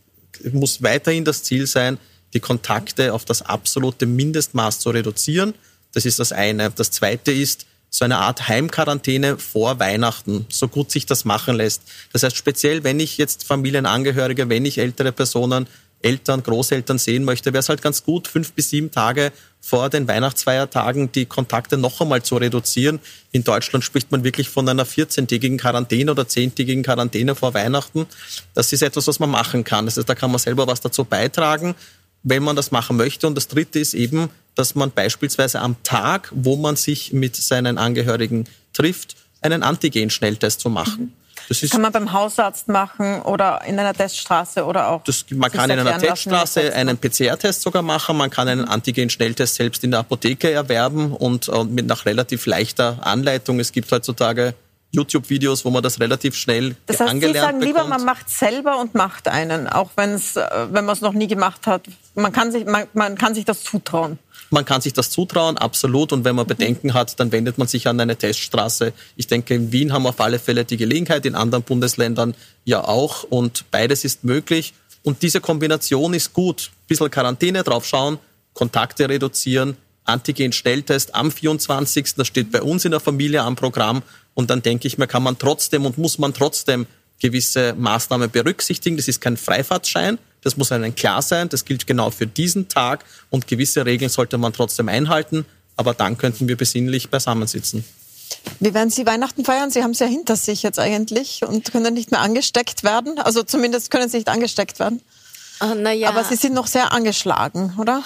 muss weiterhin das Ziel sein, die Kontakte auf das absolute Mindestmaß zu reduzieren. Das ist das eine. Das zweite ist, so eine Art Heimquarantäne vor Weihnachten, so gut sich das machen lässt. Das heißt, speziell wenn ich jetzt Familienangehörige, wenn ich ältere Personen, Eltern, Großeltern sehen möchte, wäre es halt ganz gut, fünf bis sieben Tage vor den Weihnachtsfeiertagen die Kontakte noch einmal zu reduzieren. In Deutschland spricht man wirklich von einer 14-tägigen Quarantäne oder 10-tägigen Quarantäne vor Weihnachten. Das ist etwas, was man machen kann. Das heißt, da kann man selber was dazu beitragen wenn man das machen möchte. Und das Dritte ist eben, dass man beispielsweise am Tag, wo man sich mit seinen Angehörigen trifft, einen Antigen-Schnelltest zu machen. Mhm. Das ist, kann man beim Hausarzt machen oder in einer Teststraße oder auch. Das, man kann in einer Teststraße einen PCR-Test sogar machen. Man kann einen Antigen-Schnelltest selbst in der Apotheke erwerben und, und mit nach relativ leichter Anleitung. Es gibt heutzutage YouTube-Videos, wo man das relativ schnell das heißt, angelernt Sie sagen bekommt. lieber, man macht selber und macht einen, auch wenn's, äh, wenn man es noch nie gemacht hat. Man kann sich, man, man kann sich das zutrauen. Man kann sich das zutrauen, absolut. Und wenn man Bedenken hat, dann wendet man sich an eine Teststraße. Ich denke, in Wien haben wir auf alle Fälle die Gelegenheit, in anderen Bundesländern ja auch. Und beides ist möglich. Und diese Kombination ist gut. Ein bisschen Quarantäne draufschauen, Kontakte reduzieren, Antigen-Schnelltest am 24. Das steht bei uns in der Familie am Programm. Und dann denke ich mir, kann man trotzdem und muss man trotzdem gewisse Maßnahmen berücksichtigen. Das ist kein Freifahrtschein. Das muss einem klar sein. Das gilt genau für diesen Tag. Und gewisse Regeln sollte man trotzdem einhalten. Aber dann könnten wir besinnlich beisammensitzen. Wie werden Sie Weihnachten feiern? Sie haben es ja hinter sich jetzt eigentlich und können nicht mehr angesteckt werden. Also zumindest können Sie nicht angesteckt werden. Na ja. Aber Sie sind noch sehr angeschlagen, oder?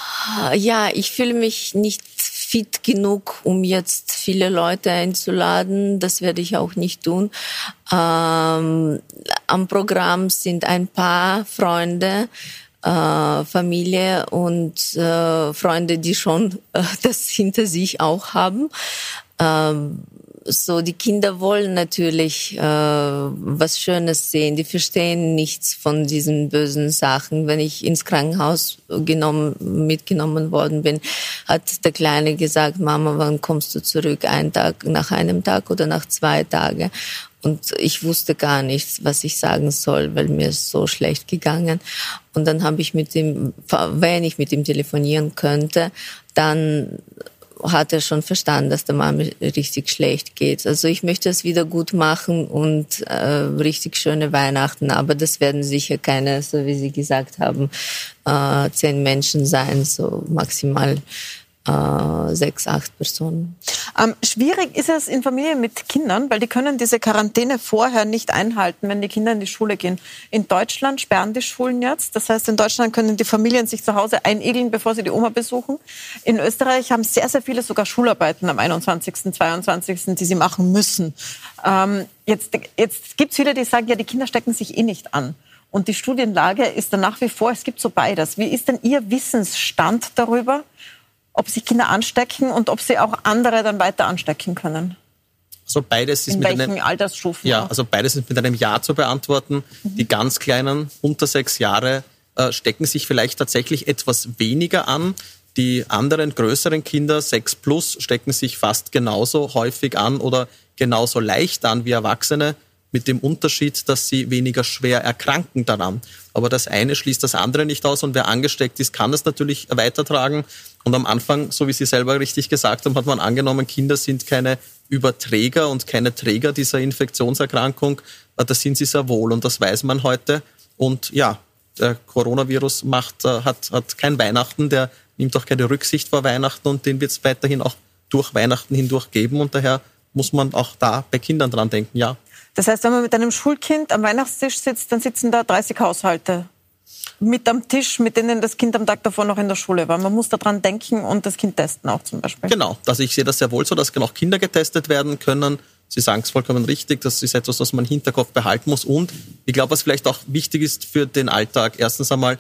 Ja, ich fühle mich nicht fit genug, um jetzt viele Leute einzuladen. Das werde ich auch nicht tun. Ähm, am Programm sind ein paar Freunde, äh, Familie und äh, Freunde, die schon äh, das hinter sich auch haben. Ähm, so die Kinder wollen natürlich äh, was Schönes sehen. Die verstehen nichts von diesen bösen Sachen. Wenn ich ins Krankenhaus genommen, mitgenommen worden bin, hat der Kleine gesagt, Mama, wann kommst du zurück? Ein Tag, nach einem Tag oder nach zwei Tagen? Und ich wusste gar nichts, was ich sagen soll, weil mir ist so schlecht gegangen. Und dann habe ich mit ihm, wenn ich mit ihm telefonieren könnte, dann hat er schon verstanden, dass der Mama richtig schlecht geht. Also ich möchte es wieder gut machen und äh, richtig schöne Weihnachten, aber das werden sicher keine, so wie Sie gesagt haben, äh, zehn Menschen sein, so maximal äh, sechs, acht Personen. Ähm, schwierig ist es in Familien mit Kindern, weil die können diese Quarantäne vorher nicht einhalten, wenn die Kinder in die Schule gehen. In Deutschland sperren die Schulen jetzt. Das heißt, in Deutschland können die Familien sich zu Hause einigeln, bevor sie die Oma besuchen. In Österreich haben sehr, sehr viele sogar Schularbeiten am 21., 22., die sie machen müssen. Ähm, jetzt jetzt gibt es viele, die sagen, ja, die Kinder stecken sich eh nicht an. Und die Studienlage ist dann nach wie vor, es gibt so beides. Wie ist denn Ihr Wissensstand darüber? Ob sich Kinder anstecken und ob sie auch andere dann weiter anstecken können. Also beides ist In mit welchen einem, Altersstufen? ja, also beides ist mit einem Ja zu beantworten. Mhm. Die ganz kleinen unter sechs Jahre äh, stecken sich vielleicht tatsächlich etwas weniger an. Die anderen größeren Kinder, sechs plus, stecken sich fast genauso häufig an oder genauso leicht an wie Erwachsene mit dem Unterschied, dass sie weniger schwer erkranken daran. Aber das eine schließt das andere nicht aus und wer angesteckt ist, kann das natürlich weitertragen. Und am Anfang, so wie Sie selber richtig gesagt haben, hat man angenommen, Kinder sind keine Überträger und keine Träger dieser Infektionserkrankung. Das sind sie sehr wohl und das weiß man heute. Und ja, der Coronavirus macht, äh, hat, hat kein Weihnachten, der nimmt auch keine Rücksicht vor Weihnachten und den wird es weiterhin auch durch Weihnachten hindurch geben. Und daher muss man auch da bei Kindern dran denken, ja. Das heißt, wenn man mit einem Schulkind am Weihnachtstisch sitzt, dann sitzen da 30 Haushalte mit am Tisch, mit denen das Kind am Tag davor noch in der Schule war. Man muss daran denken und das Kind testen auch zum Beispiel. Genau, also ich sehe das sehr wohl so, dass auch Kinder getestet werden können. Sie sagen es vollkommen richtig, das ist etwas, was man im Hinterkopf behalten muss. Und ich glaube, was vielleicht auch wichtig ist für den Alltag, erstens einmal,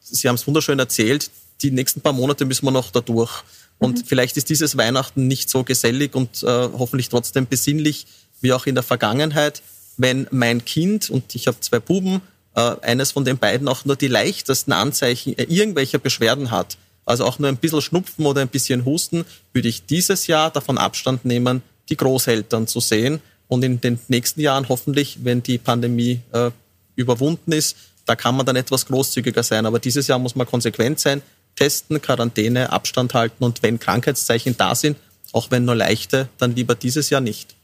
Sie haben es wunderschön erzählt, die nächsten paar Monate müssen wir noch da durch. Und mhm. vielleicht ist dieses Weihnachten nicht so gesellig und äh, hoffentlich trotzdem besinnlich wie auch in der Vergangenheit, wenn mein Kind, und ich habe zwei Buben, äh, eines von den beiden auch nur die leichtesten Anzeichen äh, irgendwelcher Beschwerden hat, also auch nur ein bisschen Schnupfen oder ein bisschen Husten, würde ich dieses Jahr davon Abstand nehmen, die Großeltern zu sehen. Und in den nächsten Jahren hoffentlich, wenn die Pandemie äh, überwunden ist, da kann man dann etwas großzügiger sein. Aber dieses Jahr muss man konsequent sein, testen, Quarantäne, Abstand halten und wenn Krankheitszeichen da sind, auch wenn nur leichte, dann lieber dieses Jahr nicht.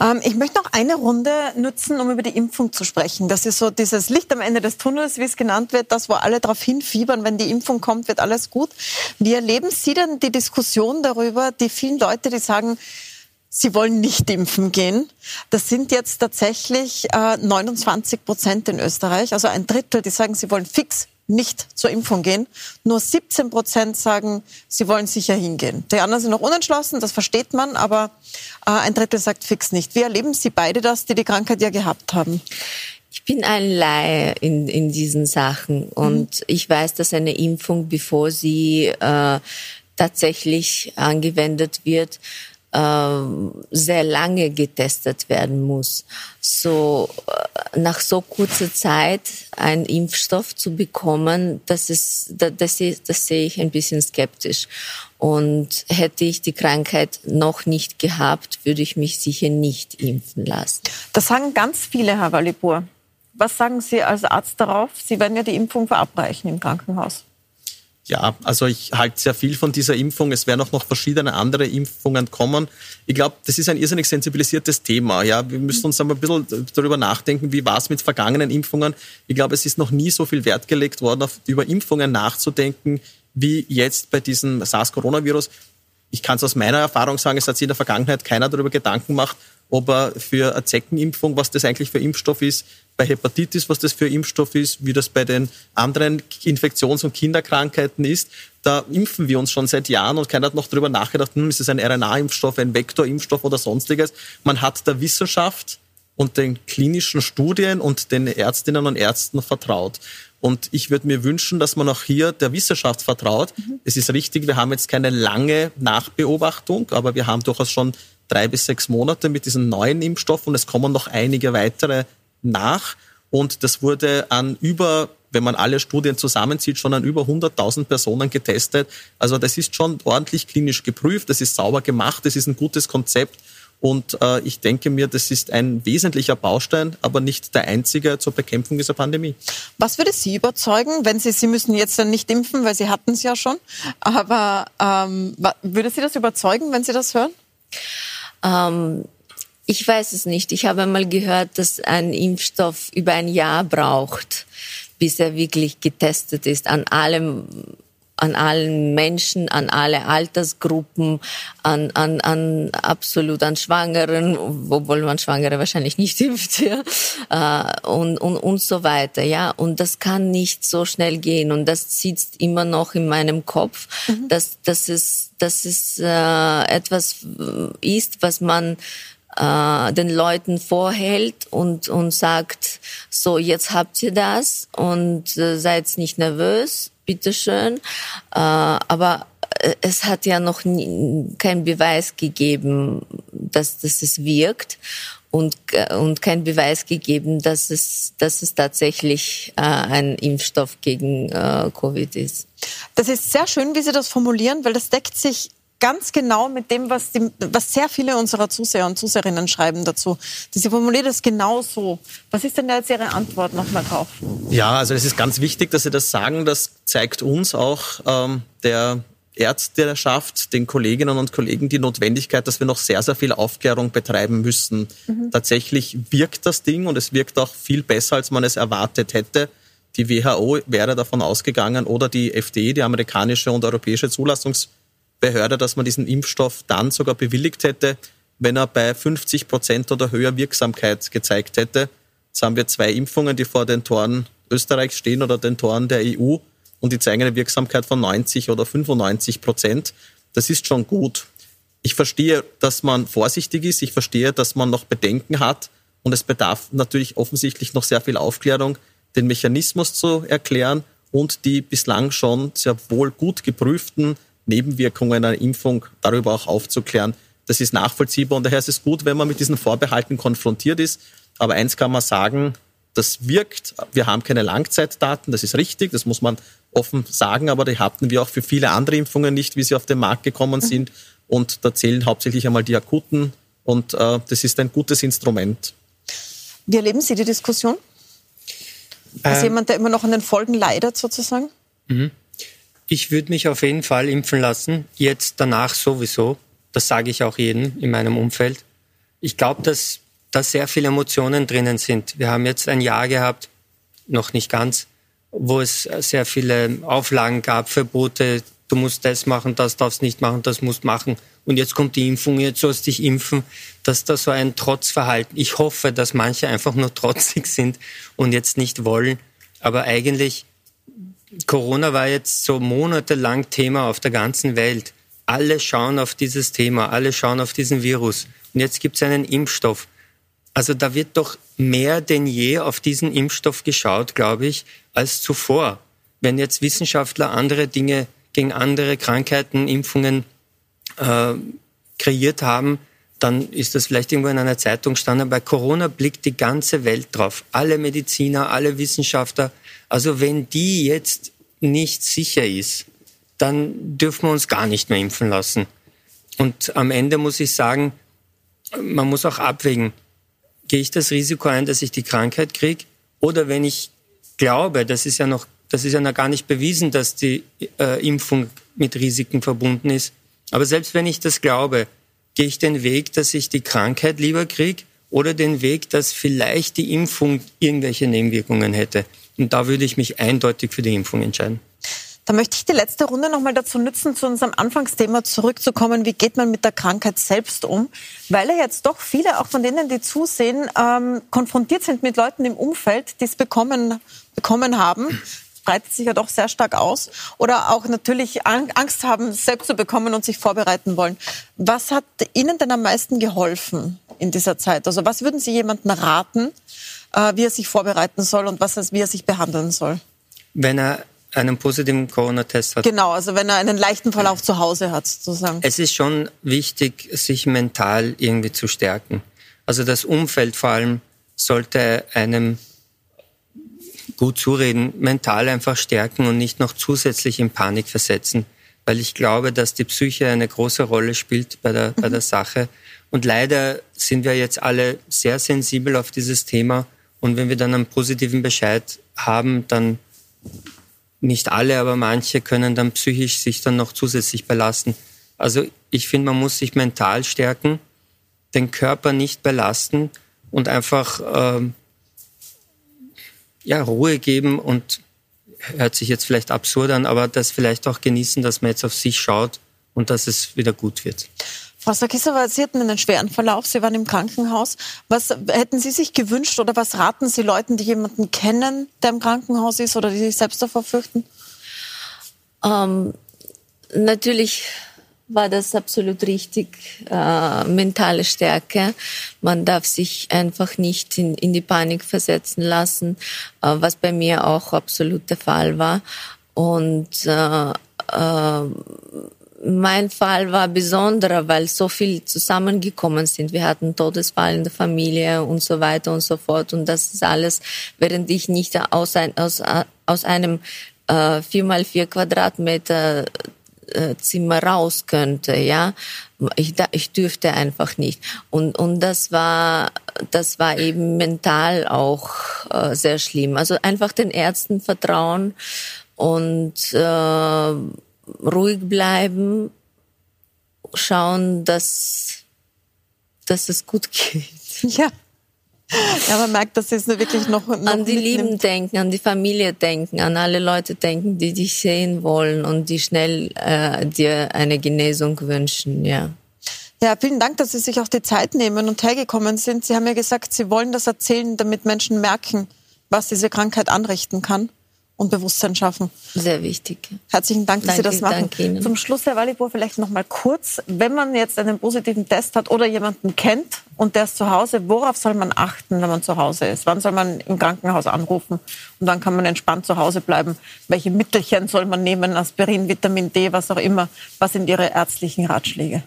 Ähm, ich möchte noch eine Runde nutzen, um über die Impfung zu sprechen. Das ist so dieses Licht am Ende des Tunnels, wie es genannt wird, das, wo alle darauf hinfiebern, wenn die Impfung kommt, wird alles gut. Wie erleben Sie denn die Diskussion darüber, die vielen Leute, die sagen, Sie wollen nicht impfen gehen. Das sind jetzt tatsächlich äh, 29 Prozent in Österreich, also ein Drittel, die sagen, sie wollen fix nicht zur Impfung gehen. Nur 17 Prozent sagen, sie wollen sicher hingehen. Die anderen sind noch unentschlossen, das versteht man, aber äh, ein Drittel sagt fix nicht. Wie erleben Sie beide das, die die Krankheit ja gehabt haben? Ich bin ein Laie in, in diesen Sachen und mhm. ich weiß, dass eine Impfung, bevor sie äh, tatsächlich angewendet wird, sehr lange getestet werden muss. So äh, nach so kurzer Zeit einen Impfstoff zu bekommen, das ist, das, das, das sehe ich ein bisschen skeptisch. Und hätte ich die Krankheit noch nicht gehabt, würde ich mich sicher nicht impfen lassen. Das sagen ganz viele, Herr Walipur. Was sagen Sie als Arzt darauf? Sie werden ja die Impfung verabreichen im Krankenhaus. Ja, also ich halte sehr viel von dieser Impfung. Es werden auch noch verschiedene andere Impfungen kommen. Ich glaube, das ist ein irrsinnig sensibilisiertes Thema. Ja, wir müssen uns einmal ein bisschen darüber nachdenken, wie war es mit vergangenen Impfungen. Ich glaube, es ist noch nie so viel Wert gelegt worden, auf, über Impfungen nachzudenken, wie jetzt bei diesem SARS-Coronavirus. Ich kann es aus meiner Erfahrung sagen, es hat sich in der Vergangenheit keiner darüber Gedanken gemacht, ob er für eine Zeckenimpfung, was das eigentlich für Impfstoff ist, bei Hepatitis, was das für Impfstoff ist, wie das bei den anderen Infektions- und Kinderkrankheiten ist. Da impfen wir uns schon seit Jahren und keiner hat noch darüber nachgedacht, hm, ist es ein RNA-Impfstoff, ein Vektorimpfstoff oder sonstiges. Man hat der Wissenschaft und den klinischen Studien und den Ärztinnen und Ärzten vertraut. Und ich würde mir wünschen, dass man auch hier der Wissenschaft vertraut. Mhm. Es ist richtig, wir haben jetzt keine lange Nachbeobachtung, aber wir haben durchaus schon drei bis sechs Monate mit diesem neuen Impfstoff und es kommen noch einige weitere nach. Und das wurde an über, wenn man alle Studien zusammenzieht, schon an über 100.000 Personen getestet. Also das ist schon ordentlich klinisch geprüft, das ist sauber gemacht, das ist ein gutes Konzept. Und äh, ich denke mir, das ist ein wesentlicher Baustein, aber nicht der einzige zur Bekämpfung dieser Pandemie. Was würde Sie überzeugen, wenn Sie, Sie müssen jetzt dann nicht impfen, weil Sie hatten es ja schon, aber ähm, würde Sie das überzeugen, wenn Sie das hören? Ähm, ich weiß es nicht. Ich habe einmal gehört, dass ein Impfstoff über ein Jahr braucht, bis er wirklich getestet ist an allem an allen Menschen, an alle Altersgruppen, an, an, an absolut an Schwangeren, obwohl man Schwangere wahrscheinlich nicht [LAUGHS] impft, ja, äh, und, und, und so weiter, ja. Und das kann nicht so schnell gehen. Und das sitzt immer noch in meinem Kopf, mhm. dass, dass es, dass es äh, etwas ist, was man äh, den Leuten vorhält und, und sagt, so jetzt habt ihr das und äh, seid nicht nervös bitteschön. Äh, aber äh, es hat ja noch nie, keinen Beweis gegeben, dass, dass es wirkt und, äh, und kein Beweis gegeben, dass es, dass es tatsächlich äh, ein Impfstoff gegen äh, Covid ist. Das ist sehr schön, wie Sie das formulieren, weil das deckt sich ganz genau mit dem, was, die, was sehr viele unserer Zuseher und Zuseherinnen schreiben dazu. Sie formuliert es genau so. Was ist denn da jetzt Ihre Antwort nochmal drauf? Ja, also es ist ganz wichtig, dass Sie das sagen. Das zeigt uns auch ähm, der Ärzteschaft, den Kolleginnen und Kollegen die Notwendigkeit, dass wir noch sehr, sehr viel Aufklärung betreiben müssen. Mhm. Tatsächlich wirkt das Ding und es wirkt auch viel besser, als man es erwartet hätte. Die WHO wäre davon ausgegangen oder die FDA, die amerikanische und europäische Zulassungs Behörde, dass man diesen Impfstoff dann sogar bewilligt hätte, wenn er bei 50 Prozent oder höher Wirksamkeit gezeigt hätte. Jetzt haben wir zwei Impfungen, die vor den Toren Österreichs stehen oder den Toren der EU und die zeigen eine Wirksamkeit von 90 oder 95 Prozent. Das ist schon gut. Ich verstehe, dass man vorsichtig ist. Ich verstehe, dass man noch Bedenken hat. Und es bedarf natürlich offensichtlich noch sehr viel Aufklärung, den Mechanismus zu erklären und die bislang schon sehr wohl gut geprüften Nebenwirkungen einer Impfung darüber auch aufzuklären. Das ist nachvollziehbar und daher ist es gut, wenn man mit diesen Vorbehalten konfrontiert ist. Aber eins kann man sagen, das wirkt. Wir haben keine Langzeitdaten, das ist richtig, das muss man offen sagen, aber die hatten wir auch für viele andere Impfungen nicht, wie sie auf den Markt gekommen mhm. sind. Und da zählen hauptsächlich einmal die akuten und äh, das ist ein gutes Instrument. Wie erleben Sie die Diskussion? Als ähm, jemand, der immer noch an den Folgen leidet, sozusagen? Mhm. Ich würde mich auf jeden Fall impfen lassen, jetzt danach sowieso. Das sage ich auch jedem in meinem Umfeld. Ich glaube, dass da sehr viele Emotionen drinnen sind. Wir haben jetzt ein Jahr gehabt, noch nicht ganz, wo es sehr viele Auflagen gab, Verbote, du musst das machen, das darfst nicht machen, das musst machen. Und jetzt kommt die Impfung, jetzt sollst dich impfen, dass da so ein Trotzverhalten. Ich hoffe, dass manche einfach nur trotzig [LAUGHS] sind und jetzt nicht wollen. Aber eigentlich Corona war jetzt so monatelang Thema auf der ganzen Welt. Alle schauen auf dieses Thema, alle schauen auf diesen Virus. Und jetzt gibt es einen Impfstoff. Also da wird doch mehr denn je auf diesen Impfstoff geschaut, glaube ich, als zuvor. Wenn jetzt Wissenschaftler andere Dinge gegen andere Krankheiten, Impfungen äh, kreiert haben, dann ist das vielleicht irgendwo in einer Zeitung gestanden. Bei Corona blickt die ganze Welt drauf. Alle Mediziner, alle Wissenschaftler. Also wenn die jetzt nicht sicher ist, dann dürfen wir uns gar nicht mehr impfen lassen. Und am Ende muss ich sagen, man muss auch abwägen, gehe ich das Risiko ein, dass ich die Krankheit kriege? Oder wenn ich glaube, das ist ja noch, das ist ja noch gar nicht bewiesen, dass die äh, Impfung mit Risiken verbunden ist. Aber selbst wenn ich das glaube, Gehe ich den Weg, dass ich die Krankheit lieber kriege oder den Weg, dass vielleicht die Impfung irgendwelche Nebenwirkungen hätte? Und da würde ich mich eindeutig für die Impfung entscheiden. Da möchte ich die letzte Runde noch mal dazu nutzen, zu unserem Anfangsthema zurückzukommen. Wie geht man mit der Krankheit selbst um? Weil ja jetzt doch viele, auch von denen, die zusehen, ähm, konfrontiert sind mit Leuten im Umfeld, die es bekommen, bekommen haben breitet sich ja doch sehr stark aus. Oder auch natürlich Angst haben, selbst zu bekommen und sich vorbereiten wollen. Was hat Ihnen denn am meisten geholfen in dieser Zeit? Also was würden Sie jemandem raten, äh, wie er sich vorbereiten soll und was, wie er sich behandeln soll? Wenn er einen positiven Corona-Test hat. Genau, also wenn er einen leichten Verlauf zu Hause hat, sozusagen. Es ist schon wichtig, sich mental irgendwie zu stärken. Also das Umfeld vor allem sollte einem gut zureden, mental einfach stärken und nicht noch zusätzlich in Panik versetzen. Weil ich glaube, dass die Psyche eine große Rolle spielt bei der, bei der Sache. Und leider sind wir jetzt alle sehr sensibel auf dieses Thema. Und wenn wir dann einen positiven Bescheid haben, dann nicht alle, aber manche können dann psychisch sich dann noch zusätzlich belasten. Also ich finde, man muss sich mental stärken, den Körper nicht belasten und einfach äh, ja, Ruhe geben und hört sich jetzt vielleicht absurd an, aber das vielleicht auch genießen, dass man jetzt auf sich schaut und dass es wieder gut wird. Frau Sakisova, Sie hatten einen schweren Verlauf, Sie waren im Krankenhaus. Was hätten Sie sich gewünscht oder was raten Sie Leuten, die jemanden kennen, der im Krankenhaus ist oder die sich selbst davor fürchten? Ähm, natürlich war das absolut richtig, äh, mentale Stärke. Man darf sich einfach nicht in, in die Panik versetzen lassen, äh, was bei mir auch absolut der Fall war. Und äh, äh, mein Fall war besonderer, weil so viel zusammengekommen sind. Wir hatten Todesfall in der Familie und so weiter und so fort. Und das ist alles, während ich nicht aus, ein, aus, aus einem äh, vier mal vier Quadratmeter äh, Zimmer raus könnte, ja. Ich, ich dürfte einfach nicht. Und, und das war, das war eben mental auch äh, sehr schlimm. Also einfach den Ärzten vertrauen und äh, ruhig bleiben, schauen, dass, dass es gut geht. [LAUGHS] Ja. Ja, man merkt, dass es wirklich noch, noch an die mitnimmt. Lieben denken, an die Familie denken, an alle Leute denken, die dich sehen wollen und die schnell äh, dir eine Genesung wünschen. Ja. Ja, vielen Dank, dass Sie sich auch die Zeit nehmen und hergekommen sind. Sie haben ja gesagt, Sie wollen das erzählen, damit Menschen merken, was diese Krankheit anrichten kann und Bewusstsein schaffen. Sehr wichtig. Herzlichen Dank, dass danke, Sie das machen. Danke Ihnen. Zum Schluss, Herr Walibur, vielleicht noch mal kurz. Wenn man jetzt einen positiven Test hat oder jemanden kennt und der ist zu Hause, worauf soll man achten, wenn man zu Hause ist? Wann soll man im Krankenhaus anrufen? Und dann kann man entspannt zu Hause bleiben. Welche Mittelchen soll man nehmen? Aspirin, Vitamin D, was auch immer. Was sind Ihre ärztlichen Ratschläge?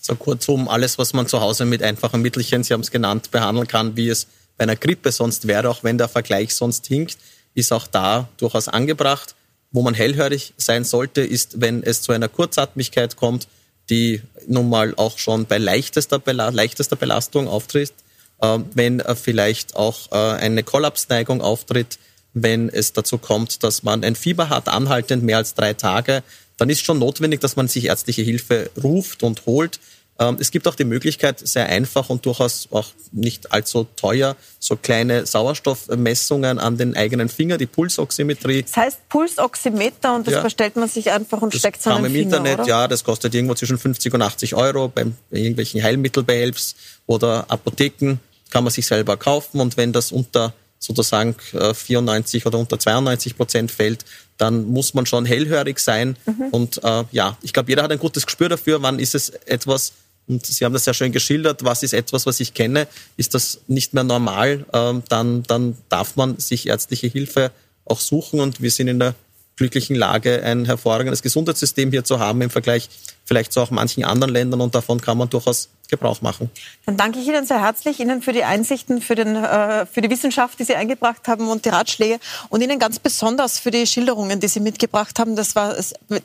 So kurzum, alles, was man zu Hause mit einfachen Mittelchen, Sie haben es genannt, behandeln kann, wie es bei einer Grippe sonst wäre, auch wenn der Vergleich sonst hinkt ist auch da durchaus angebracht. Wo man hellhörig sein sollte, ist, wenn es zu einer Kurzatmigkeit kommt, die nun mal auch schon bei leichtester, Bela leichtester Belastung auftritt, äh, wenn äh, vielleicht auch äh, eine Kollapsneigung auftritt, wenn es dazu kommt, dass man ein Fieber hat, anhaltend mehr als drei Tage, dann ist schon notwendig, dass man sich ärztliche Hilfe ruft und holt. Ähm, es gibt auch die Möglichkeit, sehr einfach und durchaus auch nicht allzu teuer, so kleine Sauerstoffmessungen an den eigenen Finger, die Pulsoximetrie. Das heißt Pulsoximeter und das ja. bestellt man sich einfach und das steckt es an den im Finger, Internet, oder? ja, das kostet irgendwo zwischen 50 und 80 Euro. Bei irgendwelchen Heilmittelbehelfs oder Apotheken kann man sich selber kaufen und wenn das unter sozusagen 94 äh, oder unter 92 Prozent fällt, dann muss man schon hellhörig sein. Mhm. Und äh, ja, ich glaube, jeder hat ein gutes Gespür dafür, wann ist es etwas, und Sie haben das sehr schön geschildert, was ist etwas, was ich kenne, ist das nicht mehr normal, ähm, dann, dann darf man sich ärztliche Hilfe auch suchen und wir sind in der glücklichen Lage, ein hervorragendes Gesundheitssystem hier zu haben im Vergleich vielleicht zu auch manchen anderen Ländern und davon kann man durchaus Gebrauch machen. Dann danke ich Ihnen sehr herzlich, Ihnen für die Einsichten, für, den, äh, für die Wissenschaft, die Sie eingebracht haben und die Ratschläge und Ihnen ganz besonders für die Schilderungen, die Sie mitgebracht haben. Das war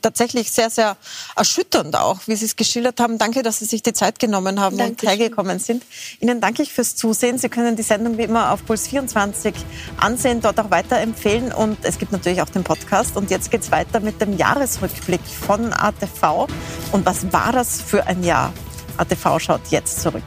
tatsächlich sehr, sehr erschütternd auch, wie Sie es geschildert haben. Danke, dass Sie sich die Zeit genommen haben Dankeschön. und hergekommen sind. Ihnen danke ich fürs Zusehen. Sie können die Sendung wie immer auf Puls 24 ansehen, dort auch weiterempfehlen und es gibt natürlich auch den Podcast. Und jetzt geht es weiter mit dem Jahresrückblick von ATV. Und was war das für ein Jahr? ATV schaut jetzt zurück.